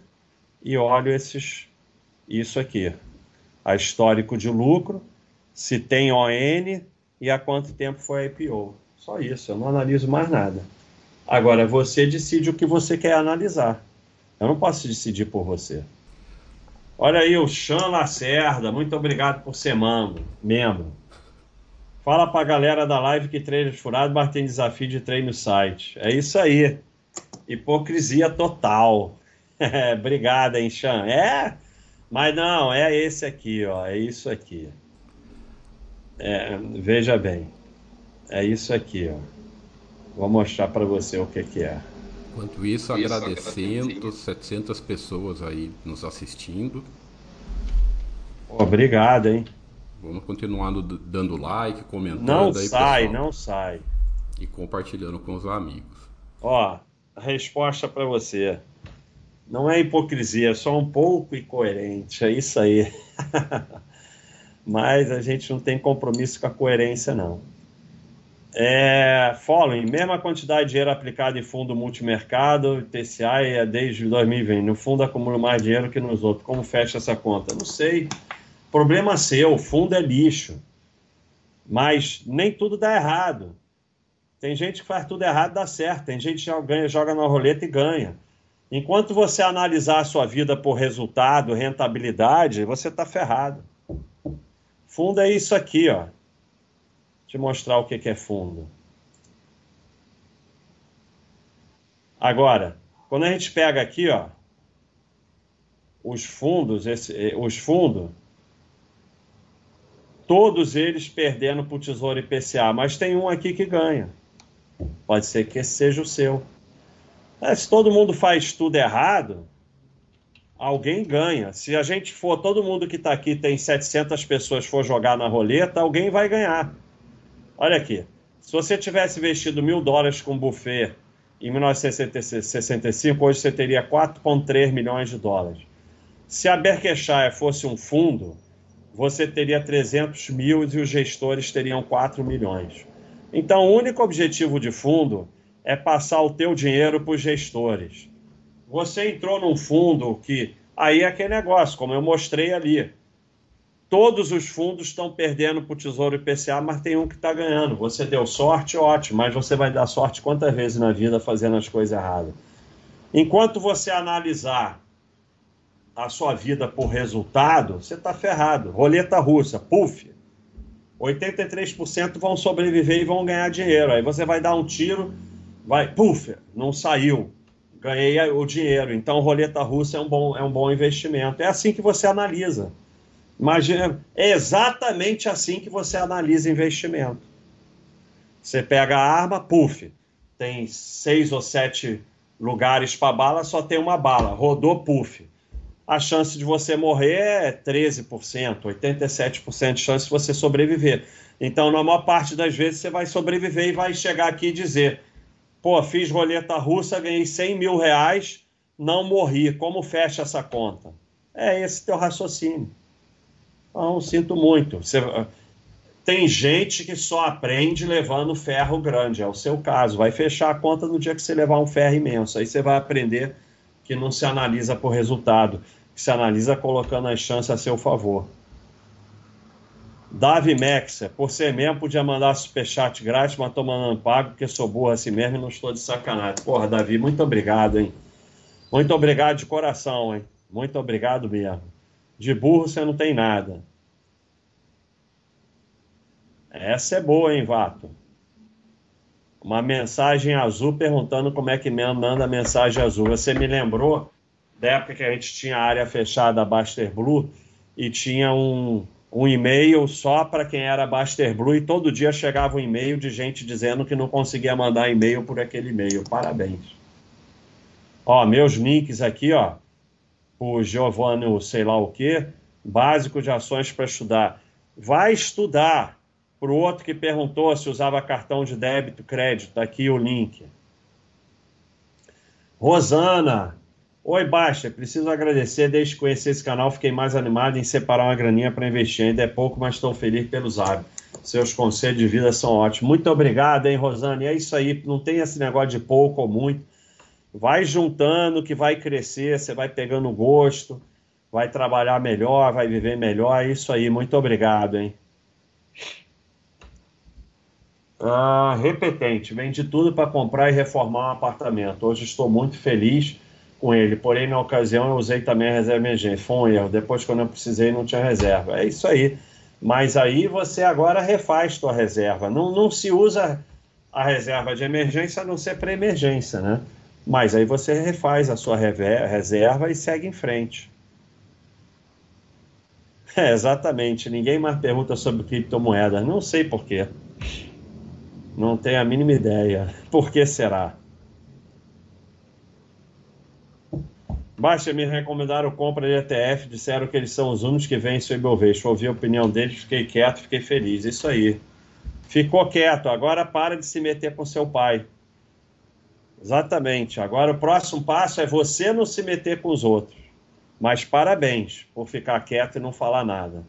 e olho esses, isso aqui. A histórico de lucro, se tem ON e há quanto tempo foi a IPO. Só isso, eu não analiso mais nada. Agora, você decide o que você quer analisar. Eu não posso decidir por você. Olha aí o Chan Lacerda, muito obrigado por ser membro. membro. Fala pra galera da live que treino furado, mas tem desafio de treino no site. É isso aí. Hipocrisia total. <laughs> obrigado, hein, Chan. É, mas não, é esse aqui, ó. É isso aqui. É, veja bem. É isso aqui, ó. Vou mostrar para você o que, que é. Enquanto isso, agradecendo 700 pessoas aí nos assistindo. Obrigado, hein? Vamos continuar dando like, comentando. Não aí, sai, pessoal. não sai. E compartilhando com os amigos. Ó, resposta para você. Não é hipocrisia, é só um pouco incoerente. É isso aí. <laughs> Mas a gente não tem compromisso com a coerência, não. É, following, mesma quantidade de dinheiro aplicado em fundo multimercado, TCI é desde 2020. No fundo acumulo mais dinheiro que nos outros. Como fecha essa conta? Não sei. Problema seu, o fundo é lixo. Mas nem tudo dá errado. Tem gente que faz tudo errado dá certo. Tem gente que ganha, joga na roleta e ganha. Enquanto você analisar a sua vida por resultado, rentabilidade, você está ferrado. Fundo é isso aqui, ó te mostrar o que é fundo. Agora, quando a gente pega aqui, ó, os fundos, esse, eh, os fundos, todos eles perdendo para o Tesouro IPCA, mas tem um aqui que ganha. Pode ser que esse seja o seu. É, se todo mundo faz tudo errado, alguém ganha. Se a gente for, todo mundo que está aqui tem 700 pessoas for jogar na roleta, alguém vai ganhar. Olha aqui. Se você tivesse investido mil dólares com buffet em 1965, hoje você teria 4,3 milhões de dólares. Se a Berkshire fosse um fundo, você teria 300 mil e os gestores teriam 4 milhões. Então, o único objetivo de fundo é passar o teu dinheiro para os gestores. Você entrou num fundo que aí é aquele negócio, como eu mostrei ali. Todos os fundos estão perdendo para o Tesouro IPCA, mas tem um que está ganhando. Você deu sorte, ótimo, mas você vai dar sorte quantas vezes na vida fazendo as coisas erradas? Enquanto você analisar a sua vida por resultado, você está ferrado. Roleta russa, puf. 83% vão sobreviver e vão ganhar dinheiro. Aí você vai dar um tiro, vai, puf, não saiu. Ganhei o dinheiro. Então, roleta russa é um bom, é um bom investimento. É assim que você analisa. Imagina, é exatamente assim que você analisa investimento. Você pega a arma, puf, tem seis ou sete lugares para bala, só tem uma bala, rodou, puf. A chance de você morrer é 13%, 87% de chance de você sobreviver. Então, na maior parte das vezes, você vai sobreviver e vai chegar aqui e dizer: pô, fiz roleta russa, ganhei 100 mil reais, não morri. Como fecha essa conta? É esse teu raciocínio. Não, sinto muito. Você, tem gente que só aprende levando ferro grande, é o seu caso. Vai fechar a conta no dia que você levar um ferro imenso. Aí você vai aprender que não se analisa por resultado, que se analisa colocando as chances a seu favor. Davi Mexa, por ser mesmo, podia mandar superchat grátis, mas tô mandando pago, porque sou burro assim mesmo e não estou de sacanagem. Porra, Davi, muito obrigado, hein? Muito obrigado de coração, hein? Muito obrigado mesmo. De burro você não tem nada. Essa é boa, hein, Vato? Uma mensagem azul perguntando como é que manda a mensagem azul. Você me lembrou da época que a gente tinha a área fechada Baster Blue e tinha um, um e-mail só para quem era Baster Blue e todo dia chegava um e-mail de gente dizendo que não conseguia mandar e-mail por aquele e-mail. Parabéns. Ó, meus links aqui, ó o Giovanni, sei lá o quê, básico de ações para estudar. Vai estudar, Para o outro que perguntou se usava cartão de débito, crédito, tá aqui o link. Rosana, oi Baixa, preciso agradecer. Desde que conheci esse canal, fiquei mais animado em separar uma graninha para investir. Ainda é pouco, mas estou feliz pelos hábitos. Seus conselhos de vida são ótimos. Muito obrigado, hein, Rosana? E é isso aí, não tem esse negócio de pouco ou muito. Vai juntando que vai crescer, você vai pegando gosto, vai trabalhar melhor, vai viver melhor. É isso aí, muito obrigado, hein? Ah, repetente, vendi tudo para comprar e reformar um apartamento. Hoje estou muito feliz com ele, porém na ocasião eu usei também a reserva emergência. Foi um erro. Depois, quando eu precisei, não tinha reserva. É isso aí. Mas aí você agora refaz sua reserva. Não, não se usa a reserva de emergência a não ser para emergência, né? Mas aí você refaz a sua reserva e segue em frente. <laughs> É, exatamente. Ninguém mais pergunta sobre criptomoedas. Não sei porquê. Não tenho a mínima ideia. <laughs> Por que será? Baixa me recomendaram compra de ETF, disseram que eles são os únicos que vencem o Ibovespa. Ouvi a opinião deles, fiquei quieto, fiquei feliz. Isso aí. Ficou quieto, agora para de se meter com seu pai. Exatamente. Agora o próximo passo é você não se meter com os outros. Mas parabéns por ficar quieto e não falar nada.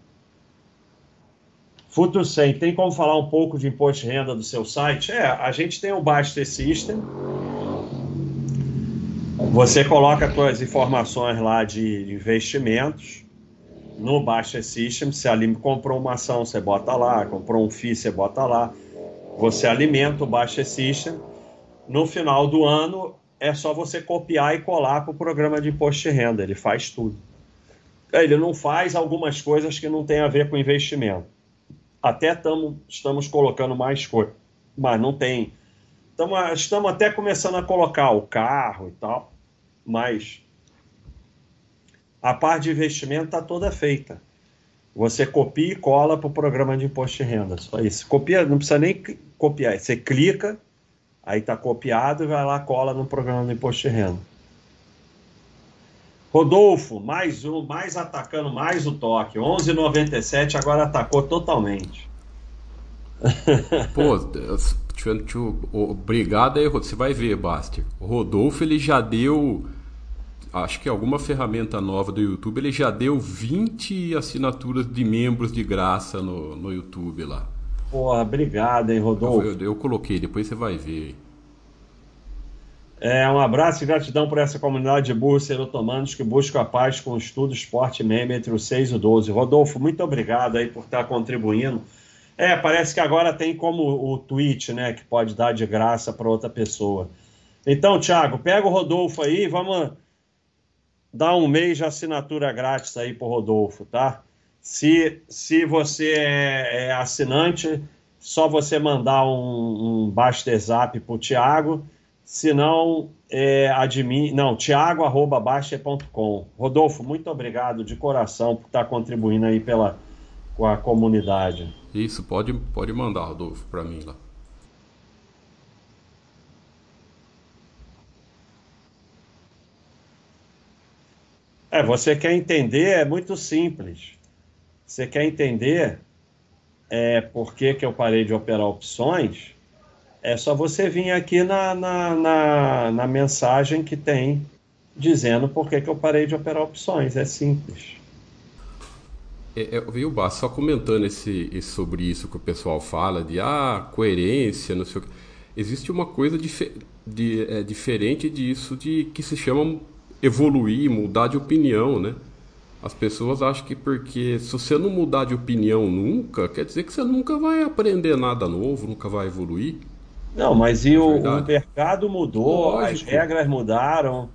Futuro 100, tem como falar um pouco de imposto de renda do seu site? É, a gente tem o Baster System. Você coloca as suas informações lá de investimentos no Baster System. Se a comprou uma ação, você bota lá. Comprou um FII, você bota lá. Você alimenta o Baster System. No final do ano, é só você copiar e colar para o programa de imposto de renda. Ele faz tudo. Ele não faz algumas coisas que não tem a ver com investimento até tamo, estamos colocando mais coisa, mas não tem. Tamo, estamos até começando a colocar o carro e tal, mas a parte de investimento está toda feita. Você copia e cola para o programa de imposto de renda. Só isso. Copia, não precisa nem copiar. Você clica, aí está copiado e vai lá, cola no programa de imposto de renda. Rodolfo, mais um, mais atacando, mais o toque. 11,97, agora atacou totalmente. <laughs> Pô, obrigado aí, você vai ver, Baster. O Rodolfo, ele já deu, acho que alguma ferramenta nova do YouTube, ele já deu 20 assinaturas de membros de graça no, no YouTube lá. Porra, obrigado, hein, Rodolfo. Eu, eu, eu coloquei, depois você vai ver. É, um abraço e gratidão por essa comunidade de burros serotomanos que busca a paz com o estudo esporte meme entre os 6 e o 12. Rodolfo, muito obrigado aí por estar contribuindo. É, parece que agora tem como o tweet, né, que pode dar de graça para outra pessoa. Então, Thiago, pega o Rodolfo aí, vamos dar um mês de assinatura grátis aí para o Rodolfo, tá? Se, se você é, é assinante, só você mandar um, um Baster Zap para o Thiago se não, é, admin, não, tiago.baixa.com. Rodolfo, muito obrigado de coração por estar contribuindo aí pela, com a comunidade. Isso, pode, pode mandar, Rodolfo, para mim lá. É, você quer entender, é muito simples. Você quer entender é, por que, que eu parei de operar opções? É só você vir aqui na, na, na, na mensagem que tem dizendo por que, que eu parei de operar opções. É simples. É, é, viu, Bá, só comentando esse, sobre isso que o pessoal fala, de ah, coerência, não sei o que. Existe uma coisa dif de, é, diferente disso de que se chama evoluir, mudar de opinião, né? As pessoas acham que porque se você não mudar de opinião nunca, quer dizer que você nunca vai aprender nada novo, nunca vai evoluir. Não, mas e o, o mercado mudou, Lógico. as regras mudaram.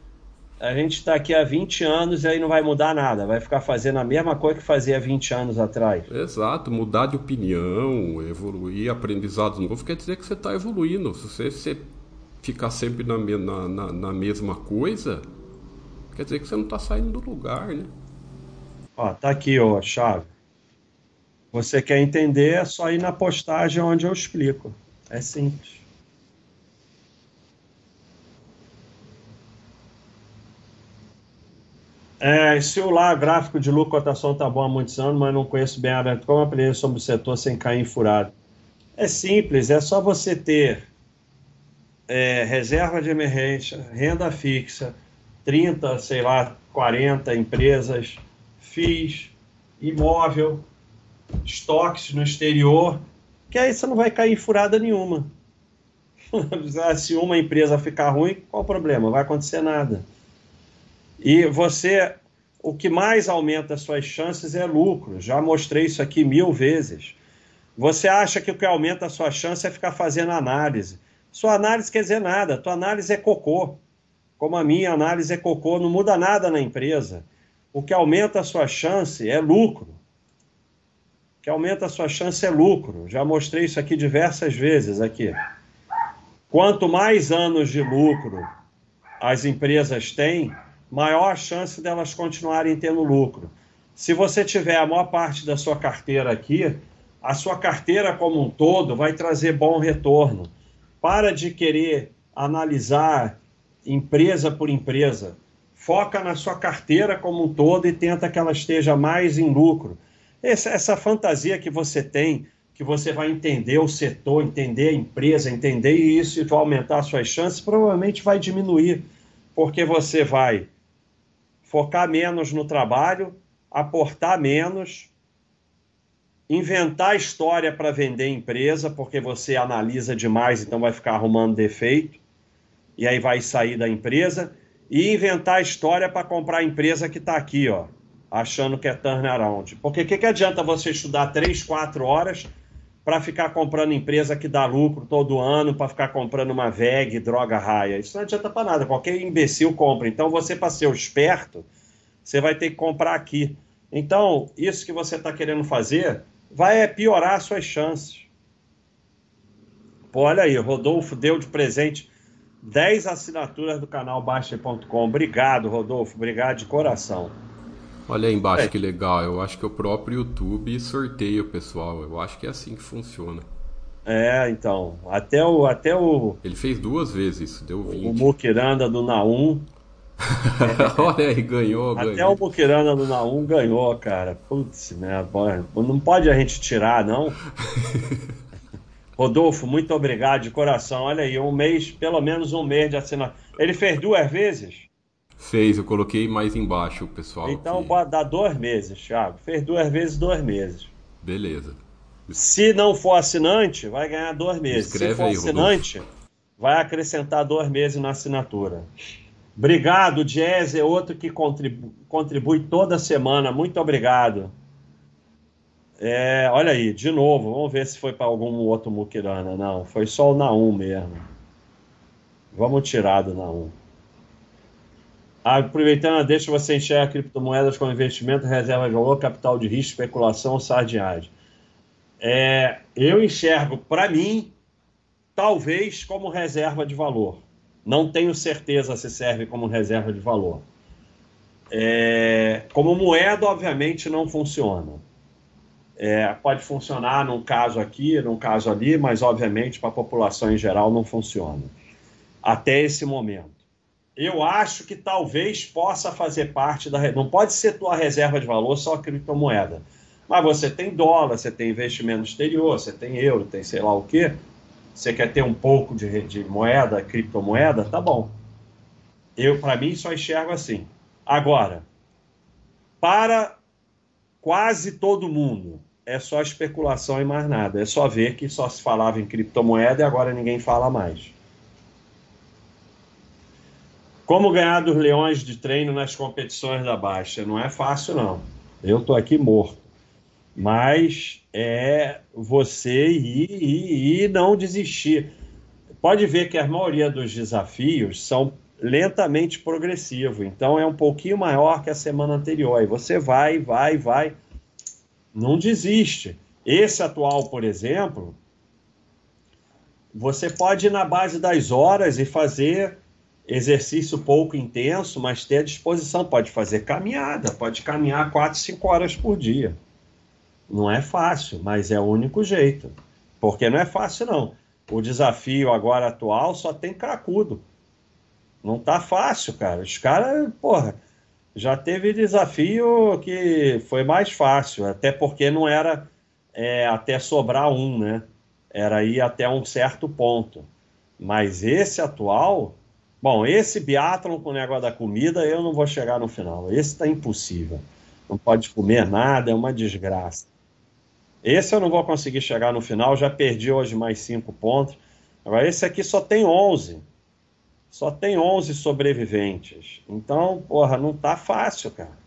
A gente está aqui há 20 anos e aí não vai mudar nada, vai ficar fazendo a mesma coisa que fazia 20 anos atrás. Exato, mudar de opinião, evoluir, aprendizado novo, quer dizer que você está evoluindo. Se você, você ficar sempre na, na, na, na, mesma coisa, quer dizer que você não está saindo do lugar, né? Ó, tá aqui, ó, chave. Você quer entender, é só ir na postagem onde eu explico. É simples. É, se o lá gráfico de lucro cotação tá bom há muitos anos, mas não conheço bem a como aprender sobre o setor sem cair em furado. É simples, é só você ter é, reserva de emergência, renda fixa, 30, sei lá, 40 empresas, FIIs, imóvel, estoques no exterior, que aí você não vai cair em furada nenhuma. <laughs> Se uma empresa ficar ruim, qual o problema? Vai acontecer nada. E você, o que mais aumenta as suas chances é lucro. Já mostrei isso aqui mil vezes. Você acha que o que aumenta a sua chance é ficar fazendo análise. Sua análise quer dizer nada, tua análise é cocô. Como a minha análise é cocô, não muda nada na empresa. O que aumenta a sua chance é lucro. O que aumenta a sua chance é lucro. Já mostrei isso aqui diversas vezes aqui. Quanto mais anos de lucro as empresas têm, maior a chance delas continuarem tendo lucro. Se você tiver a maior parte da sua carteira aqui, a sua carteira como um todo vai trazer bom retorno. Para de querer analisar empresa por empresa. Foca na sua carteira como um todo e tenta que ela esteja mais em lucro. Essa, essa fantasia que você tem, que você vai entender o setor, entender a empresa, entender isso e vai aumentar suas chances, provavelmente vai diminuir, porque você vai focar menos no trabalho, aportar menos, inventar história para vender empresa, porque você analisa demais, então vai ficar arrumando defeito, e aí vai sair da empresa, e inventar história para comprar a empresa que está aqui, ó, achando que é turnaround. Porque o que, que adianta você estudar 3, 4 horas para ficar comprando empresa que dá lucro todo ano, para ficar comprando uma VEG, droga raia? Isso não adianta para nada, qualquer imbecil compra. Então você, para ser esperto, você vai ter que comprar aqui. Então, isso que você está querendo fazer vai piorar suas chances. Pô, olha aí, Rodolfo deu de presente 10 assinaturas do canal Baixa.com. Obrigado, Rodolfo. Obrigado de coração. Olha aí embaixo é. que legal. Eu acho que o próprio YouTube sorteia o pessoal. Eu acho que é assim que funciona. É, então. Até o. Até o Ele fez duas vezes isso, deu 20. O Mukiranda do Naum <laughs> Olha aí, ganhou, Até ganhou. o Bukirana do Naum ganhou, cara. Putz, né? Não pode a gente tirar, não. <laughs> Rodolfo, muito obrigado de coração. Olha aí, um mês, pelo menos um mês de assinatura. Ele fez duas vezes? Fez, eu coloquei mais embaixo pessoal. Então aqui. dá dois meses, Thiago. Fez duas vezes, dois meses. Beleza. Se não for assinante, vai ganhar dois meses. Escreve Se for aí, assinante, Rodolfo. vai acrescentar dois meses na assinatura. Obrigado, Jazz é outro que contribui, contribui toda semana. Muito obrigado. É, olha aí, de novo, vamos ver se foi para algum outro Mukirana. Não, foi só o Naum mesmo. Vamos tirar do Naum. Aproveitando, deixa você enxergar criptomoedas com investimento, reserva de valor, capital de risco, especulação, sardinhagem. É, eu enxergo, para mim, talvez como reserva de valor. Não tenho certeza se serve como reserva de valor. É, como moeda, obviamente, não funciona. É, pode funcionar num caso aqui, num caso ali, mas obviamente para a população em geral não funciona. Até esse momento. Eu acho que talvez possa fazer parte da. Não pode ser tua reserva de valor só criptomoeda. Mas você tem dólar, você tem investimento exterior, você tem euro, tem sei lá o quê. Você quer ter um pouco de, de moeda, criptomoeda? Tá bom. Eu, para mim, só enxergo assim. Agora, para quase todo mundo, é só especulação e mais nada. É só ver que só se falava em criptomoeda e agora ninguém fala mais. Como ganhar dos leões de treino nas competições da Baixa? Não é fácil, não. Eu tô aqui morto. Mas é você ir, ir não desistir. Pode ver que a maioria dos desafios são lentamente progressivos, então é um pouquinho maior que a semana anterior. Aí você vai, vai, vai, não desiste. Esse atual, por exemplo, você pode ir na base das horas e fazer exercício pouco intenso, mas ter a disposição. Pode fazer caminhada, pode caminhar 4, 5 horas por dia. Não é fácil, mas é o único jeito. Porque não é fácil, não. O desafio agora atual só tem cracudo. Não tá fácil, cara. Os caras, porra, já teve desafio que foi mais fácil, até porque não era é, até sobrar um, né? era ir até um certo ponto. Mas esse atual, bom, esse biatlon com o negócio da comida, eu não vou chegar no final. Esse está impossível. Não pode comer nada, é uma desgraça. Esse eu não vou conseguir chegar no final, já perdi hoje mais cinco pontos. Agora, esse aqui só tem 11. Só tem 11 sobreviventes. Então, porra, não tá fácil, cara.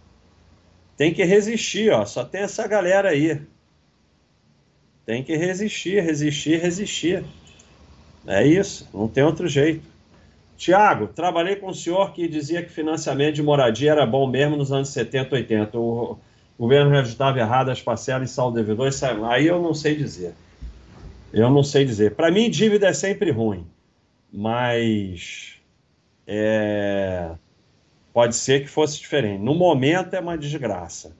Tem que resistir, ó. Só tem essa galera aí. Tem que resistir, resistir, resistir. É isso, não tem outro jeito. Tiago, trabalhei com o senhor que dizia que financiamento de moradia era bom mesmo nos anos 70, 80. O governo reajustava errado as parcelas e saldo devedor. Aí eu não sei dizer. Eu não sei dizer. Para mim, dívida é sempre ruim, mas é... pode ser que fosse diferente. No momento é uma desgraça.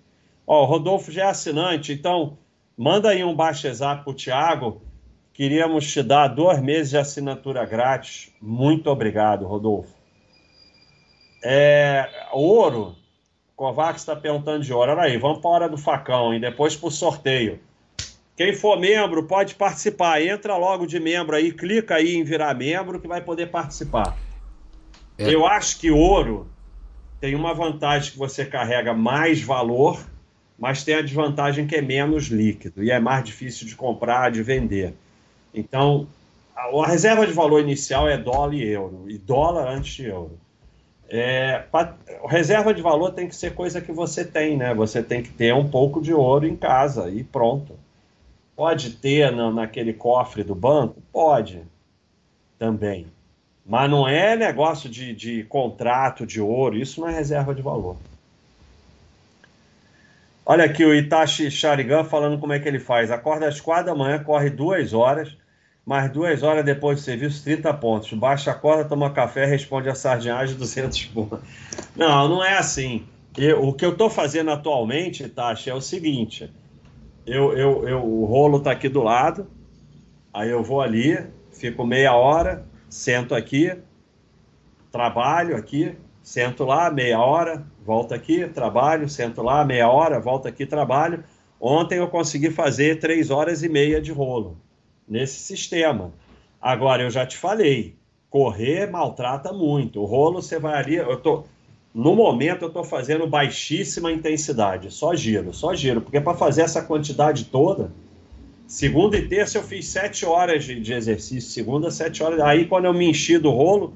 Ó, o Rodolfo já é assinante, então manda aí um baixo exato para o Tiago. Queríamos te dar dois meses de assinatura grátis. Muito obrigado, Rodolfo. É... Ouro. Kovacs está perguntando de ouro. Olha aí, vamos para a hora do facão e depois para o sorteio. Quem for membro pode participar. Entra logo de membro aí, clica aí em virar membro que vai poder participar. É. Eu acho que ouro tem uma vantagem que você carrega mais valor, mas tem a desvantagem que é menos líquido e é mais difícil de comprar, de vender. Então, a, reserva de valor inicial é dólar e euro, e dólar antes de euro. É, pra, reserva de valor tem que ser coisa que você tem, né? Você tem que ter um pouco de ouro em casa e pronto. Pode ter no, naquele cofre do banco? Pode, também. Mas não é negócio de, de contrato de ouro, isso não é reserva de valor. Olha aqui o Itachi Sharigan falando como é que ele faz. Acorda às quatro da manhã, corre duas horas, mais duas horas depois do serviço, 30 pontos. Baixa a corda, toma café, responde a sardinhagem, 200 pontos. Não, não é assim. Eu, o que eu estou fazendo atualmente, Itachi, é o seguinte eu, eu, eu, o rolo está aqui do lado, aí eu vou ali, fico meia hora, sento aqui, trabalho aqui, sento lá, meia hora, volto aqui, trabalho, sento lá, meia hora, volto aqui, trabalho. Ontem eu consegui fazer três horas e meia de rolo nesse sistema. Agora eu já te falei, correr maltrata muito. O rolo você vai ali, eu tô no momento eu estou fazendo baixíssima intensidade, só giro, só giro, porque para fazer essa quantidade toda, segunda e terça eu fiz sete horas de, de, exercício, segunda sete horas. Aí quando eu me enchi do rolo,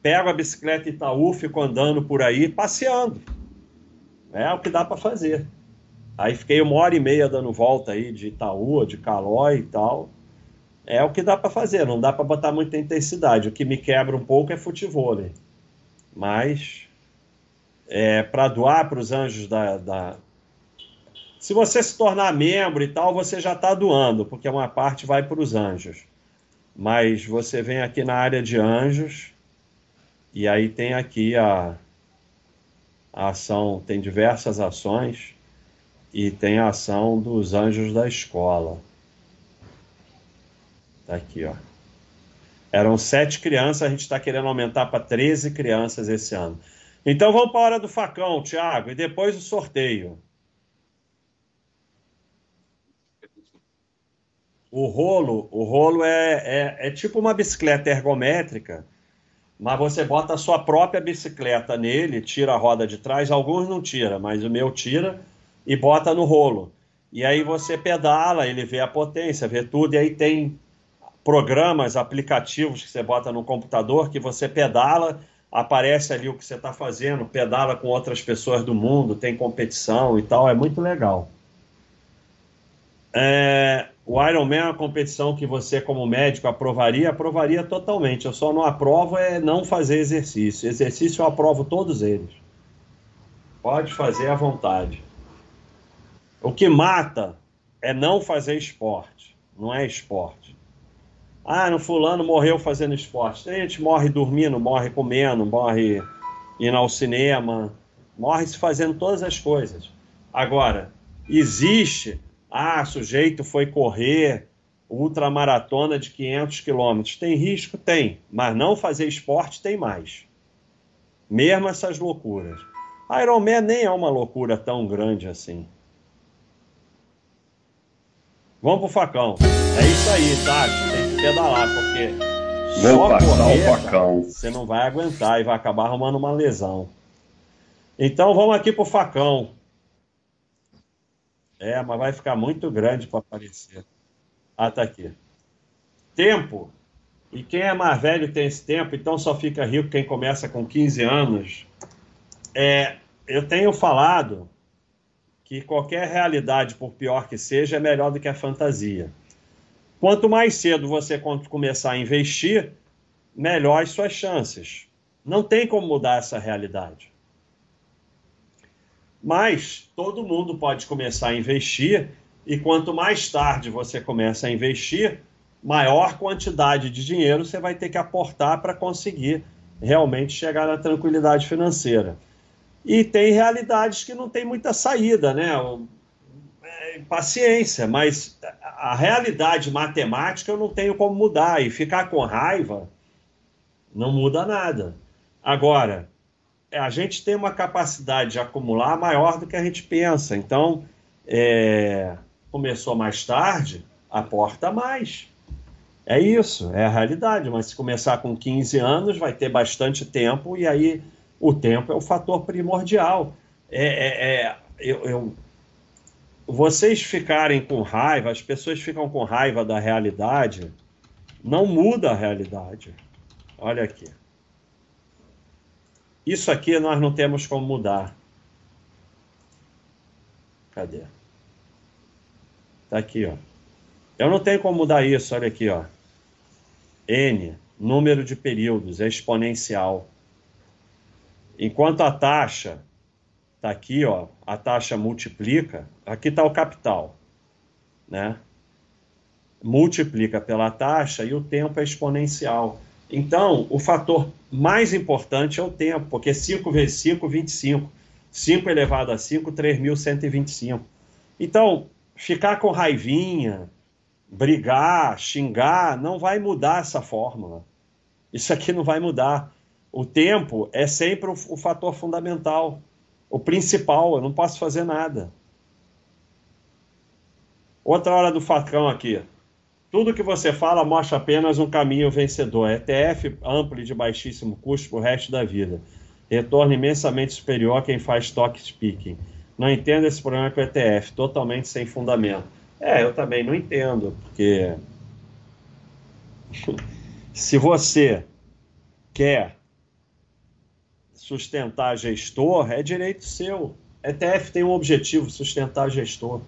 pego a bicicleta Itaú, fico andando por aí, passeando. É o que dá para fazer. Aí fiquei uma hora e meia dando volta aí de Itaú, de Calói e tal. É o que dá para fazer, não dá para botar muita intensidade. O que me quebra um pouco é futebol. Mas é, para doar para os anjos da, da, Se você se tornar membro e tal, você já está doando, porque uma parte vai para os anjos. Mas você vem aqui na área de anjos, e aí tem aqui a, a ação, tem diversas ações, e tem a ação dos anjos da escola. Tá aqui, ó. Eram sete crianças, a gente está querendo aumentar para 13 crianças esse ano. Então vamos para a hora do facão, Thiago, e depois o sorteio. O rolo, o rolo é, é, é tipo uma bicicleta ergométrica, mas você bota a sua própria bicicleta nele, tira a roda de trás, alguns não tira, mas o meu tira e bota no rolo. E aí você pedala, ele vê a potência, vê tudo, e aí tem programas, aplicativos que você bota no computador que você pedala aparece ali o que você está fazendo, pedala com outras pessoas do mundo, tem competição e tal, é muito legal. É, o Ironman é uma competição que você, como médico, aprovaria? Aprovaria totalmente. Eu só não aprovo é não fazer exercício. Exercício eu aprovo todos eles. Pode fazer à vontade. O que mata é não fazer esporte, não é esporte. Ah, no fulano morreu fazendo esporte. A gente morre dormindo, morre comendo, morre indo ao cinema, morre se fazendo todas as coisas. Agora, existe, ah, sujeito foi correr ultramaratona de 500 quilômetros. Tem risco? Tem, mas não fazer esporte tem mais. Mesmo essas loucuras. Ironman nem é uma loucura tão grande assim. Vamos pro facão. É isso aí, tá? Pedalar, porque Vou só correr, o facão. você não vai aguentar e vai acabar arrumando uma lesão. Então vamos aqui pro facão. É, mas vai ficar muito grande para aparecer. Ah, tá aqui. Tempo. E quem é mais velho tem esse tempo, então só fica rico quem começa com 15 anos. É, eu tenho falado que qualquer realidade, por pior que seja, é melhor do que a fantasia. Quanto mais cedo você começar a investir, melhor as suas chances. Não tem como mudar essa realidade. Mas todo mundo pode começar a investir, e quanto mais tarde você começa a investir, maior quantidade de dinheiro você vai ter que aportar para conseguir realmente chegar na tranquilidade financeira. E tem realidades que não tem muita saída, né? Paciência, mas a realidade matemática eu não tenho como mudar. E ficar com raiva não muda nada. Agora, a gente tem uma capacidade de acumular maior do que a gente pensa. Então, é, começou mais tarde, aporta mais. É isso, é a realidade. Mas se começar com 15 anos, vai ter bastante tempo, e aí o tempo é o fator primordial. É, é, é eu, eu, vocês ficarem com raiva, as pessoas ficam com raiva da realidade, não muda a realidade. Olha aqui. Isso aqui nós não temos como mudar. Cadê? Tá aqui, ó. Eu não tenho como mudar isso, olha aqui, ó. N, número de períodos, é exponencial. Enquanto a taxa está aqui, ó, a taxa multiplica, aqui está o capital, né? Multiplica pela taxa e o tempo é exponencial. Então, o fator mais importante é o tempo, porque 5 vezes 5, 25. 5 elevado a 5, 3.125. Então, ficar com raivinha, brigar, xingar, não vai mudar essa fórmula. Isso aqui não vai mudar. O tempo é sempre o, o fator fundamental, o principal. Eu não posso fazer nada. Outra hora do facão aqui. Tudo que você fala mostra apenas um caminho vencedor. ETF amplo e de baixíssimo custo para o resto da vida. Retorno imensamente superior a quem faz stock speaking. Não entendo esse problema com ETF, totalmente sem fundamento. É, eu também não entendo, porque <laughs> se você quer sustentar gestor, é direito seu. ETF tem um objetivo, sustentar gestor.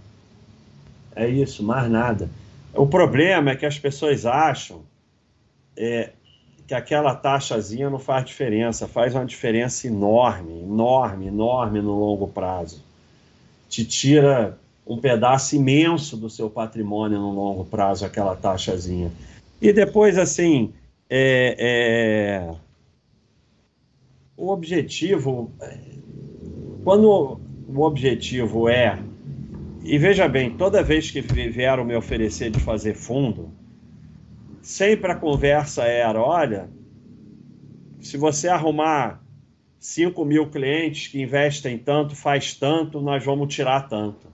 É isso, mais nada. O problema é que as pessoas acham é, que aquela taxazinha não faz diferença, faz uma diferença enorme, enorme, enorme no longo prazo. Te tira um pedaço imenso do seu patrimônio no longo prazo, aquela taxazinha. E depois, assim, é, é... o objetivo, quando o objetivo é, e veja bem, toda vez que vieram me oferecer de fazer fundo, sempre a conversa era, olha, se você arrumar 5 mil clientes que investem tanto, faz tanto, nós vamos tirar tanto.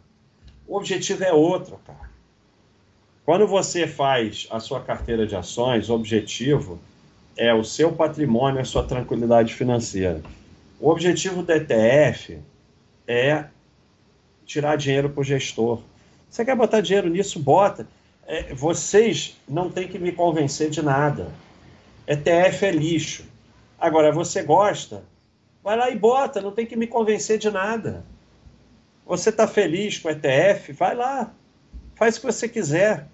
O objetivo é outro, cara. Quando você faz a sua carteira de ações, o objetivo é o seu patrimônio, a sua tranquilidade financeira. O objetivo do ETF é tirar dinheiro para o gestor. Você quer botar dinheiro nisso? Bota. É, vocês não têm que me convencer de nada. ETF é lixo. Agora, você gosta? Vai lá e bota, não tem que me convencer de nada. Você está feliz com o ETF? Vai lá, faz o que você quiser.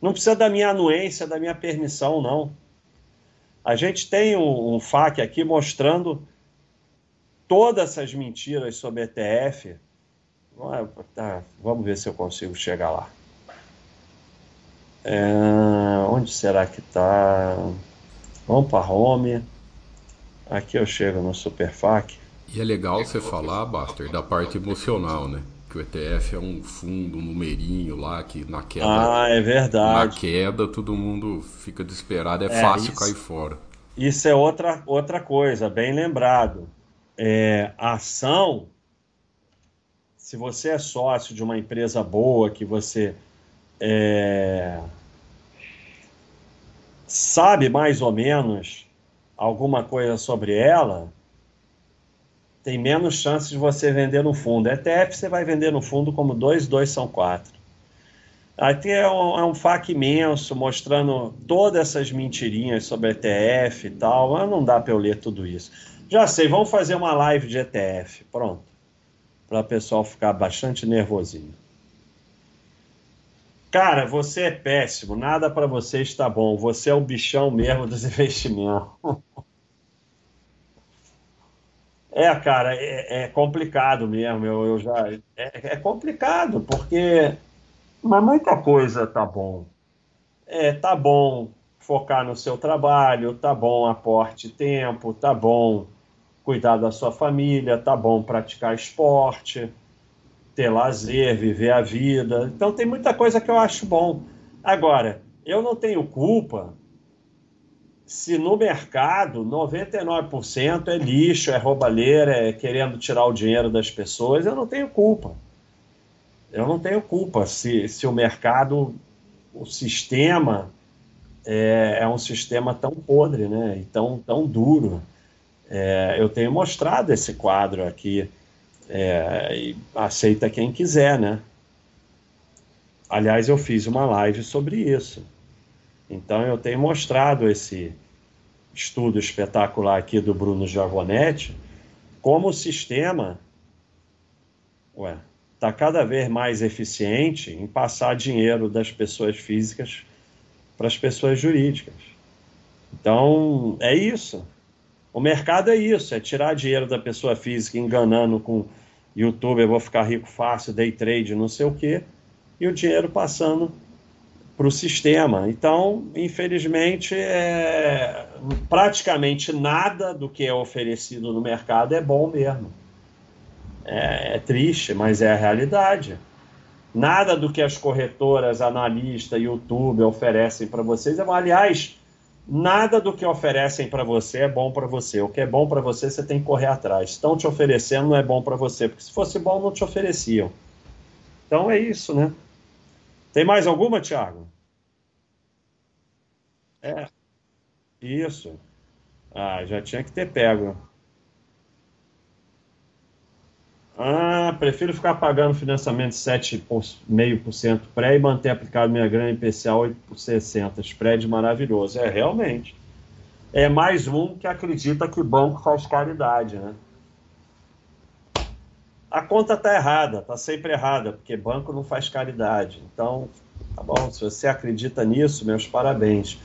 Não precisa da minha anuência, da minha permissão, não. A gente tem um, um FAQ aqui mostrando todas essas mentiras sobre ETF. Tá, vamos ver se eu consigo chegar lá. É, onde será que está? Vamos para Home. Aqui eu chego no Superfac. E é legal você falar, Baster, da parte emocional, né? Que o ETF é um fundo, um numerinho lá que na queda. Ah, é verdade. Na queda todo mundo fica desesperado, é, é fácil isso, cair fora. Isso é outra, outra coisa, bem lembrado. É, a ação, se você é sócio de uma empresa boa, que você é, sabe mais ou menos alguma coisa sobre ela, tem menos chances de você vender no fundo. ETF você vai vender no fundo como dois, dois são quatro. Aqui é um, é um FAQ imenso mostrando todas essas mentirinhas sobre ETF e tal, mas não dá para eu ler tudo isso. Já sei, vamos fazer uma live de ETF. Pronto. Para o pessoal ficar bastante nervosinho. Cara, você é péssimo, nada para você está bom. Você é o bichão mesmo dos <laughs> investimentos. É, cara, é, é complicado mesmo. Eu, eu já é, é, complicado porque, mas muita coisa tá bom. É, tá bom focar no seu trabalho, tá bom aporte tempo, tá bom cuidar da sua família, tá bom praticar esporte, ter lazer, viver a vida. Então tem muita coisa que eu acho bom. Agora, eu não tenho culpa se no mercado 99% é lixo, é roubalheira, é querendo tirar o dinheiro das pessoas, eu não tenho culpa. Eu não tenho culpa se, se o mercado, o sistema é, é um sistema tão podre, né? E tão, tão duro. É, eu tenho mostrado esse quadro aqui. É, e aceita quem quiser, né? Aliás, eu fiz uma live sobre isso. Então, eu tenho mostrado esse estudo espetacular aqui do Bruno Giavonetti, como o sistema está cada vez mais eficiente em passar dinheiro das pessoas físicas para as pessoas jurídicas. Então, é isso. O mercado é isso, é tirar dinheiro da pessoa física enganando com YouTube, eu vou ficar rico fácil, day trade, não sei o quê, e o dinheiro passando para o sistema. Então, infelizmente, é, praticamente nada do que é oferecido no mercado é bom mesmo. É, é triste, mas é a realidade. Nada do que as corretoras, analistas, YouTube oferecem para vocês é bom. Aliás, nada do que oferecem para você é bom para você. O que é bom para você, você tem que correr atrás. Estão te oferecendo, não é bom para você, porque se fosse bom, não te ofereciam. Então é isso, né? Tem mais alguma, Thiago? É, isso. Ah, já tinha que ter pego. Ah, prefiro ficar pagando financiamento 7,5% pré e manter aplicado minha grana IPCA 8,60%. Spread maravilhoso. É, realmente. É mais um que acredita que banco faz caridade, né? A conta tá errada, tá sempre errada, porque banco não faz caridade. Então, tá bom, se você acredita nisso, meus parabéns.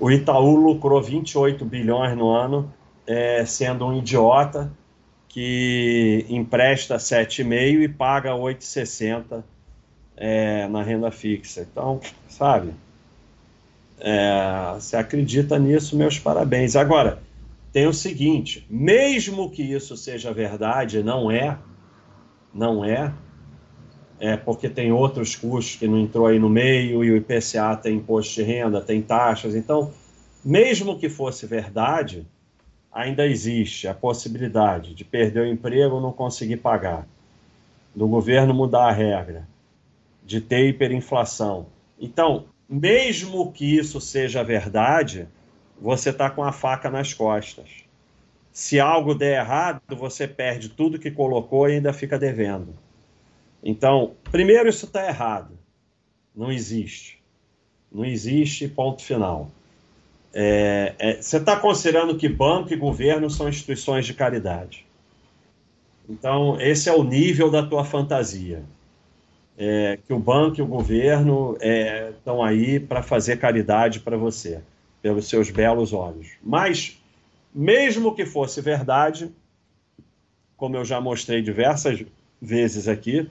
O Itaú lucrou 28 bilhões no ano, é, sendo um idiota que empresta 7,5 e paga 8,60 é, na renda fixa. Então, sabe, é, você acredita nisso, meus parabéns. Agora, tem o seguinte: mesmo que isso seja verdade, não é, não é, é porque tem outros custos que não entrou aí no meio e o IPCA tem imposto de renda, tem taxas. Então, mesmo que fosse verdade, ainda existe a possibilidade de perder o emprego ou não conseguir pagar, do governo mudar a regra, de ter hiperinflação. Então, mesmo que isso seja verdade, você está com a faca nas costas. Se algo der errado, você perde tudo que colocou e ainda fica devendo. Então, primeiro, isso está errado. Não existe. Não existe, ponto final. É, é, você está considerando que banco e governo são instituições de caridade. Então, esse é o nível da tua fantasia. É, que o banco e o governo estão é, aí para fazer caridade para você, pelos seus belos olhos. Mas, mesmo que fosse verdade, como eu já mostrei diversas vezes aqui,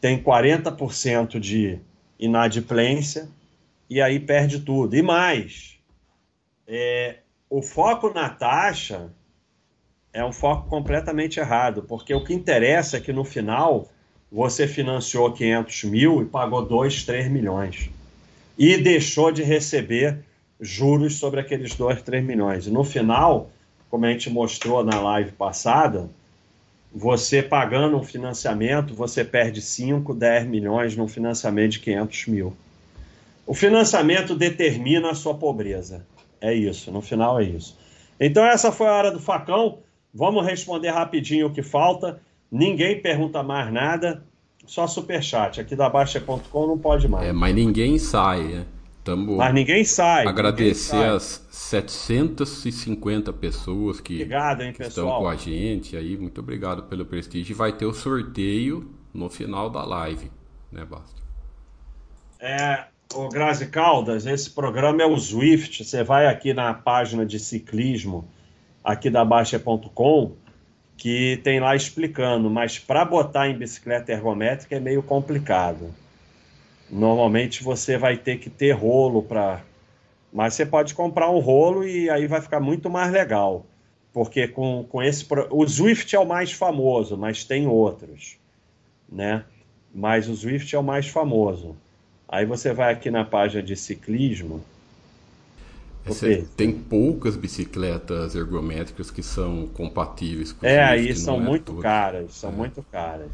tem 40% de inadimplência e aí perde tudo. E mais, é, o foco na taxa é um foco completamente errado, porque o que interessa é que no final você financiou 500 mil e pagou 2, 3 milhões. E deixou de receber juros sobre aqueles 2, 3 milhões. E no final, como a gente mostrou na live passada, você pagando um financiamento, você perde 5, 10 milhões num financiamento de 500 mil. O financiamento determina a sua pobreza. É isso, no final é isso. Então essa foi a hora do facão. Vamos responder rapidinho o que falta. Ninguém pergunta mais nada, só superchat. Aqui da Baixa.com não pode mais. É, mas ninguém sai, né? Tamo mas ninguém sai. Agradecer ninguém sai. as 750 pessoas que, obrigado, hein, que estão com a gente aí. Muito obrigado pelo prestígio. Vai ter o sorteio no final da live, né, Basta? É, o Grazi Caldas, esse programa é o Swift. Você vai aqui na página de ciclismo aqui da Baixa.com que tem lá explicando, mas para botar em bicicleta ergométrica é meio complicado. Normalmente você vai ter que ter rolo para. Mas você pode comprar um rolo e aí vai ficar muito mais legal. Porque com, com esse. O Zwift é o mais famoso, mas tem outros. Né? Mas o Zwift é o mais famoso. Aí você vai aqui na página de ciclismo Okay. Tem poucas bicicletas ergométricas que são compatíveis com É, aí são é muito caras, são é. muito caras.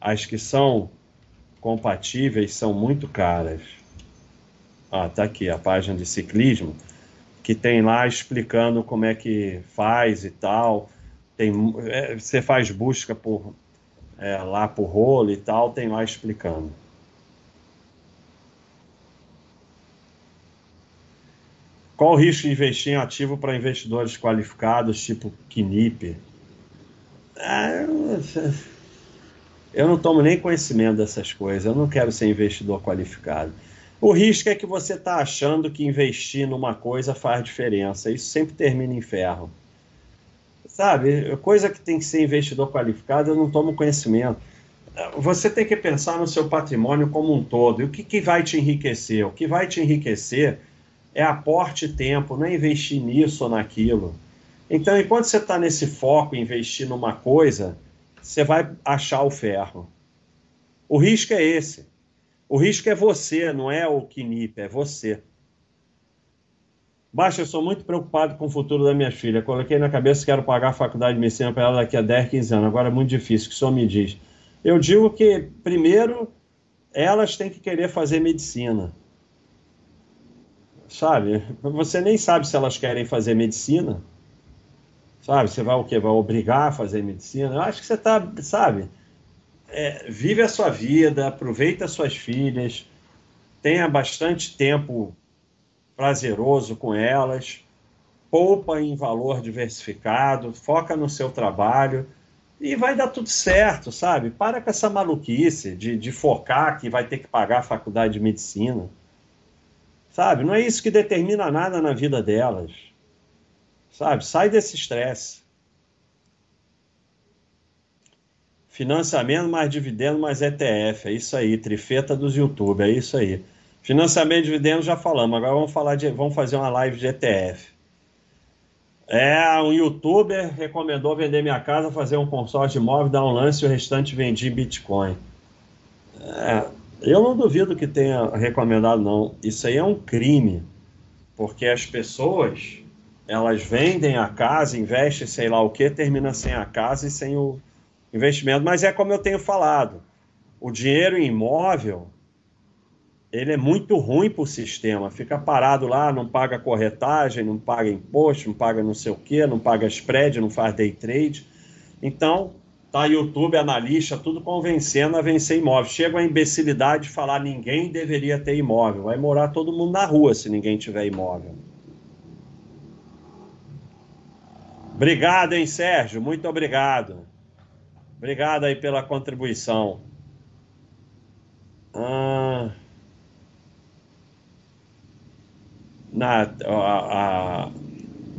As que são compatíveis são muito caras. Ah, tá aqui a página de ciclismo que tem lá explicando como é que faz e tal. Tem, é, você faz busca por é, lá por rolo e tal, tem lá explicando. Qual o risco de investir em ativo para investidores qualificados, tipo KNIP? Ah, eu não tomo nem conhecimento dessas coisas, eu não quero ser investidor qualificado. O risco é que você está achando que investir numa coisa faz diferença. Isso sempre termina em ferro. Sabe, coisa que tem que ser investidor qualificado, eu não tomo conhecimento. Você tem que pensar no seu patrimônio como um todo. E o que, que vai te enriquecer? O que vai te enriquecer é aporte tempo, não é investir nisso ou naquilo. Então, enquanto você está nesse foco, investir numa coisa, você vai achar o ferro. O risco é esse. O risco é você, não é o Knip, é você. Baixa, eu sou muito preocupado com o futuro da minha filha. Coloquei na cabeça que quero pagar a faculdade de medicina para ela daqui a 10, 15 anos. Agora é muito difícil, que senhor me diz? Eu digo que, primeiro, elas têm que querer fazer medicina sabe? Você nem sabe se elas querem fazer medicina, sabe? Você vai o quê? Vai obrigar a fazer medicina? Eu acho que você está, sabe? É, vive a sua vida, aproveita suas filhas, tenha bastante tempo prazeroso com elas, poupa em valor diversificado, foca no seu trabalho e vai dar tudo certo, sabe? Para com essa maluquice de, de focar que vai ter que pagar a faculdade de medicina. Sabe? Não é isso que determina nada na vida delas. Sabe? Sai desse estresse. Financiamento mais dividendo mais ETF. É isso aí. Trifeta dos YouTube. É isso aí. Financiamento e dividendo já falamos. Agora vamos falar de. Vamos fazer uma live de ETF. É, um youtuber recomendou vender minha casa, fazer um consórcio de imóvel, dar um lance e o restante vendi Bitcoin. É, eu não duvido que tenha recomendado, não. Isso aí é um crime, porque as pessoas elas vendem a casa, investem sei lá o que, termina sem a casa e sem o investimento. Mas é como eu tenho falado, o dinheiro em imóvel ele é muito ruim para o sistema. Fica parado lá, não paga corretagem, não paga imposto, não paga não sei o que, não paga spread, não faz day trade. Então, Tá YouTube, analista, tudo convencendo a vencer imóvel. Chega a imbecilidade de falar ninguém deveria ter imóvel. Vai morar todo mundo na rua se ninguém tiver imóvel. Obrigado, hein, Sérgio? Muito obrigado. Obrigado aí pela contribuição. Ah, na,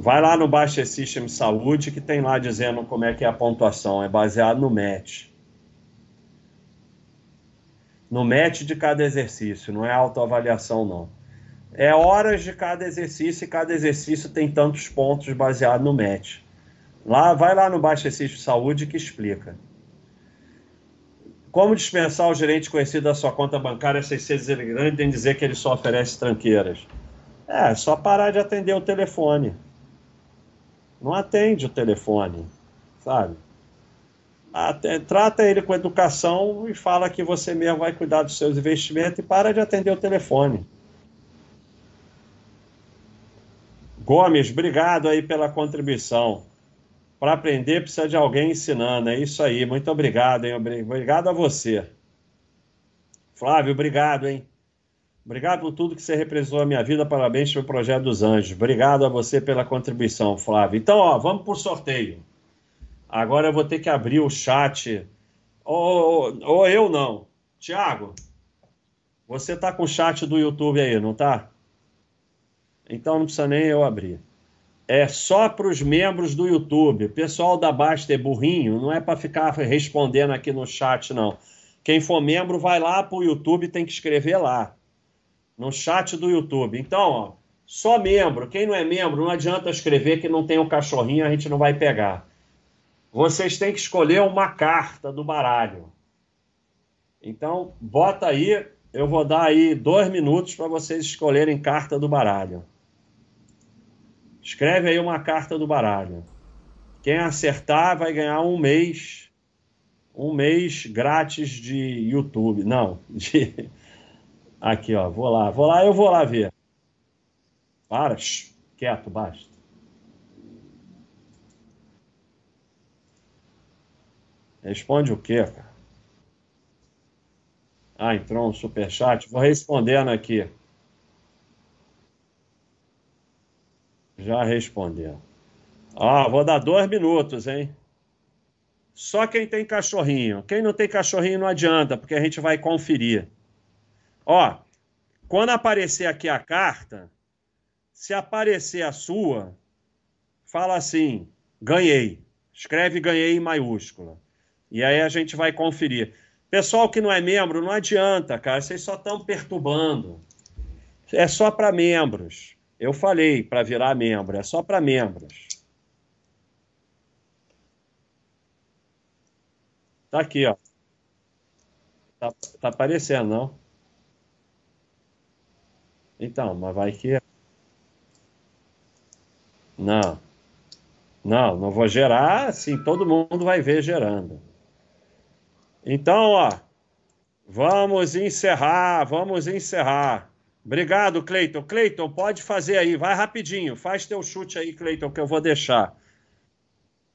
Vai lá no Baixa System Saúde que tem lá dizendo como é que é a pontuação. É baseado no match. No match de cada exercício, não é autoavaliação, não. É horas de cada exercício e cada exercício tem tantos pontos baseado no match. Lá, vai lá no Baixa System Saúde que explica. Como dispensar o gerente conhecido da sua conta bancária sem ser grande em dizer que ele só oferece tranqueiras? É, só parar de atender o telefone não atende o telefone, sabe? Até, trata ele com educação e fala que você mesmo vai cuidar dos seus investimentos e para de atender o telefone. Gomes, obrigado aí pela contribuição. Para aprender precisa de alguém ensinando, é isso aí. Muito obrigado, hein? Obrigado a você. Flávio, obrigado, hein? Obrigado por tudo que você representou a minha vida. Parabéns pelo projeto dos anjos. Obrigado a você pela contribuição, Flávio. Então, ó, vamos por sorteio. Agora eu vou ter que abrir o chat. Ou, ou, ou eu não. Tiago, você tá com o chat do YouTube aí, não tá? Então não precisa nem eu abrir. É só para os membros do YouTube. Pessoal da Basta é burrinho, não é para ficar respondendo aqui no chat, não. Quem for membro, vai lá para o YouTube tem que escrever lá no chat do YouTube. Então, ó, só membro. Quem não é membro, não adianta escrever que não tem o um cachorrinho, a gente não vai pegar. Vocês têm que escolher uma carta do baralho. Então, bota aí, eu vou dar aí dois minutos para vocês escolherem carta do baralho. Escreve aí uma carta do baralho. Quem acertar vai ganhar um mês, um mês grátis de YouTube. Não, de, <laughs> Aqui, ó, vou lá, vou lá, eu vou lá ver. Para, shh, quieto, basta. Responde o quê, cara? Ah, entrou um superchat. Vou respondendo aqui. Já respondeu. Ah, vou dar dois minutos, hein? Só quem tem cachorrinho. Quem não tem cachorrinho não adianta, porque a gente vai conferir. Ó, quando aparecer aqui a carta, se aparecer a sua, fala assim: ganhei. Escreve ganhei em maiúscula. E aí a gente vai conferir. Pessoal que não é membro, não adianta, cara. Vocês só estão perturbando. É só para membros. Eu falei para virar membro, é só para membros. Tá aqui, ó. Tá, tá aparecendo, não? Então, mas vai que. Não. Não, não vou gerar assim, todo mundo vai ver gerando. Então, ó, vamos encerrar, vamos encerrar. Obrigado, Cleiton. Cleiton, pode fazer aí, vai rapidinho, faz teu chute aí, Cleiton, que eu vou deixar.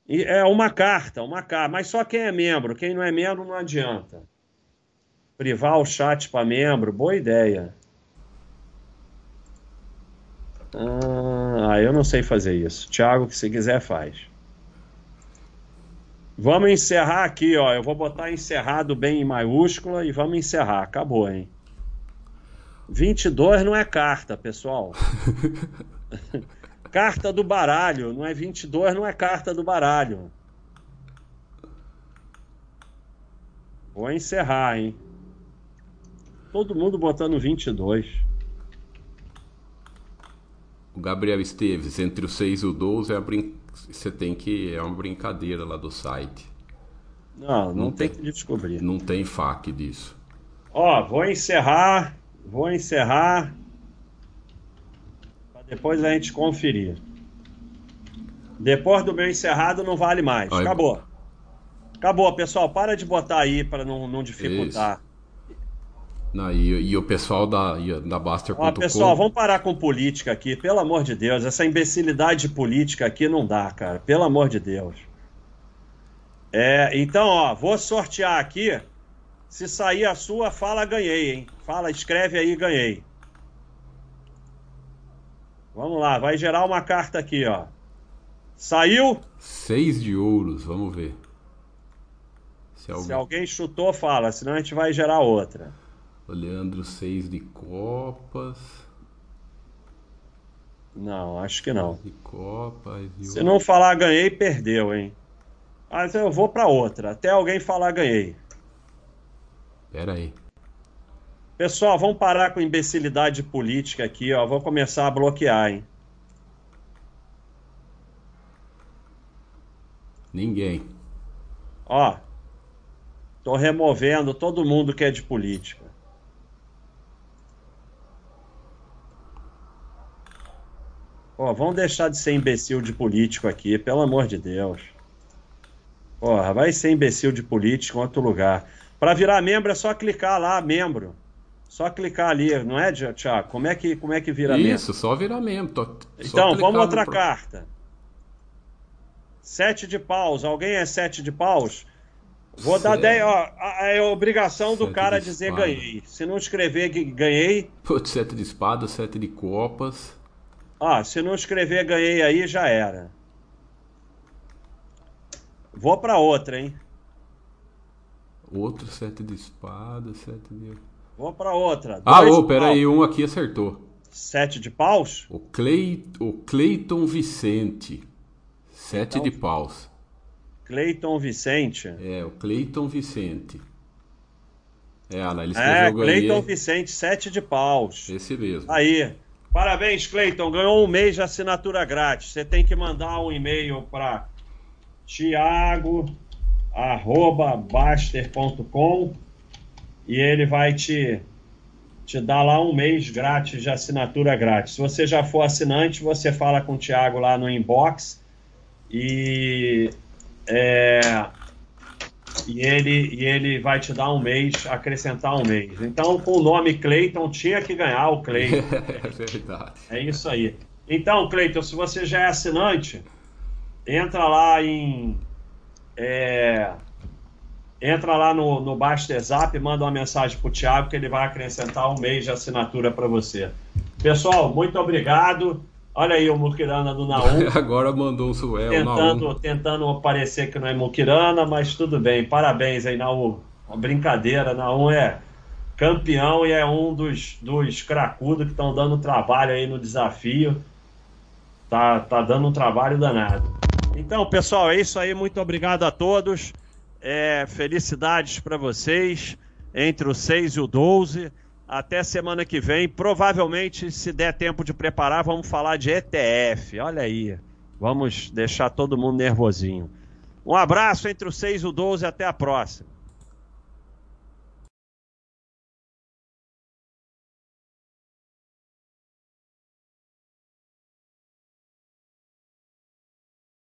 E é uma carta, uma carta, mas só quem é membro, quem não é membro não adianta. Privar o chat para membro, boa ideia. Ah, eu não sei fazer isso. Tiago, que se quiser, faz. Vamos encerrar aqui, ó. Eu vou botar encerrado bem em maiúscula e vamos encerrar. Acabou, hein? 22 não é carta, pessoal. <laughs> carta do baralho, não é 22, não é carta do baralho. Vou encerrar, hein? Todo mundo botando 22. O Gabriel Esteves, entre o 6 e o 12 é brin... você tem que é uma brincadeira lá do site. Não, não, não tem, tem, que descobrir. Não tem FAQ disso. Ó, vou encerrar, vou encerrar para depois a gente conferir. Depois do meu encerrado não vale mais. Acabou. Acabou, pessoal. Para de botar aí para não, não dificultar. Não, e, e, o pessoal da, da Baster.com... Pessoal, vamos parar com política aqui, pelo amor de Deus. Essa imbecilidade política aqui não dá, cara. Pelo amor de Deus. É, então, ó, vou sortear aqui. Se sair a sua, fala ganhei, hein? Fala, escreve aí, ganhei. Vamos lá, vai gerar uma carta aqui, ó. Saiu? Seis de ouros, vamos ver. Se alguém... Se alguém chutou, fala, senão a gente vai gerar outra. O Leandro, seis de copas. Não, acho que não. De copas. Se não falar ganhei, perdeu, hein? Mas eu vou para outra. Até alguém falar ganhei. Pera aí. Pessoal, vamos parar com imbecilidade política aqui, ó. Vou começar a bloquear, hein? Ninguém. Ó, tô removendo todo mundo que é de política. Ó, vamos deixar de ser imbecil de político aqui, pelo amor de Deus. Porra, vai ser imbecil de político em outro lugar. Para virar membro é só clicar lá, membro. Só clicar ali, não é, Tiago? Como é que, como é que vira Isso, membro? Isso, só virar membro. Tô, então, vamos outra pro... carta. Sete de paus. Alguém é sete de paus? Vou Sério? dar 10. Ó, é obrigação sete do cara dizer espada. ganhei. Se não escrever que ganhei. Putz, sete de espada, sete de copas. Ah, se não escrever ganhei aí, já era. Vou para outra, hein? Outro sete de espada, sete de. Vou para outra. Ah, ô, peraí, um aqui acertou. Sete de paus? O, Clay, o Cleiton Vicente. Sete então, de paus. Cleiton Vicente. É, o Cleiton Vicente. É, lá, ele escreveu É, Cleiton Vicente, sete de paus. Esse mesmo. Aí. Parabéns, Cleiton. Ganhou um mês de assinatura grátis. Você tem que mandar um e-mail para tiago.baster.com e ele vai te, te dar lá um mês grátis de assinatura grátis. Se você já for assinante, você fala com o Tiago lá no inbox e, é, e, ele, e ele vai te dar um mês, acrescentar um mês. Então, com o nome Cleiton, tinha que ganhar o Cleiton. <laughs> é verdade. É isso aí. Então, Cleiton, se você já é assinante, entra lá em. É, entra lá no, no Baster Zap, manda uma mensagem para o Thiago que ele vai acrescentar um mês de assinatura para você. Pessoal, muito obrigado. Olha aí o Mukirana do Naum. <laughs> Agora mandou o Suel. Tentando, tentando parecer que não é Mukirana, mas tudo bem. Parabéns aí, Naum. Uma brincadeira. Naum é campeão e é um dos, dos cracudos que estão dando trabalho aí no desafio. Tá, tá dando um trabalho danado. Então, pessoal, é isso aí. Muito obrigado a todos. É, felicidades para vocês entre o 6 e o 12. Até semana que vem. Provavelmente, se der tempo de preparar, vamos falar de ETF. Olha aí. Vamos deixar todo mundo nervosinho. Um abraço entre o 6 e o 12. Até a próxima.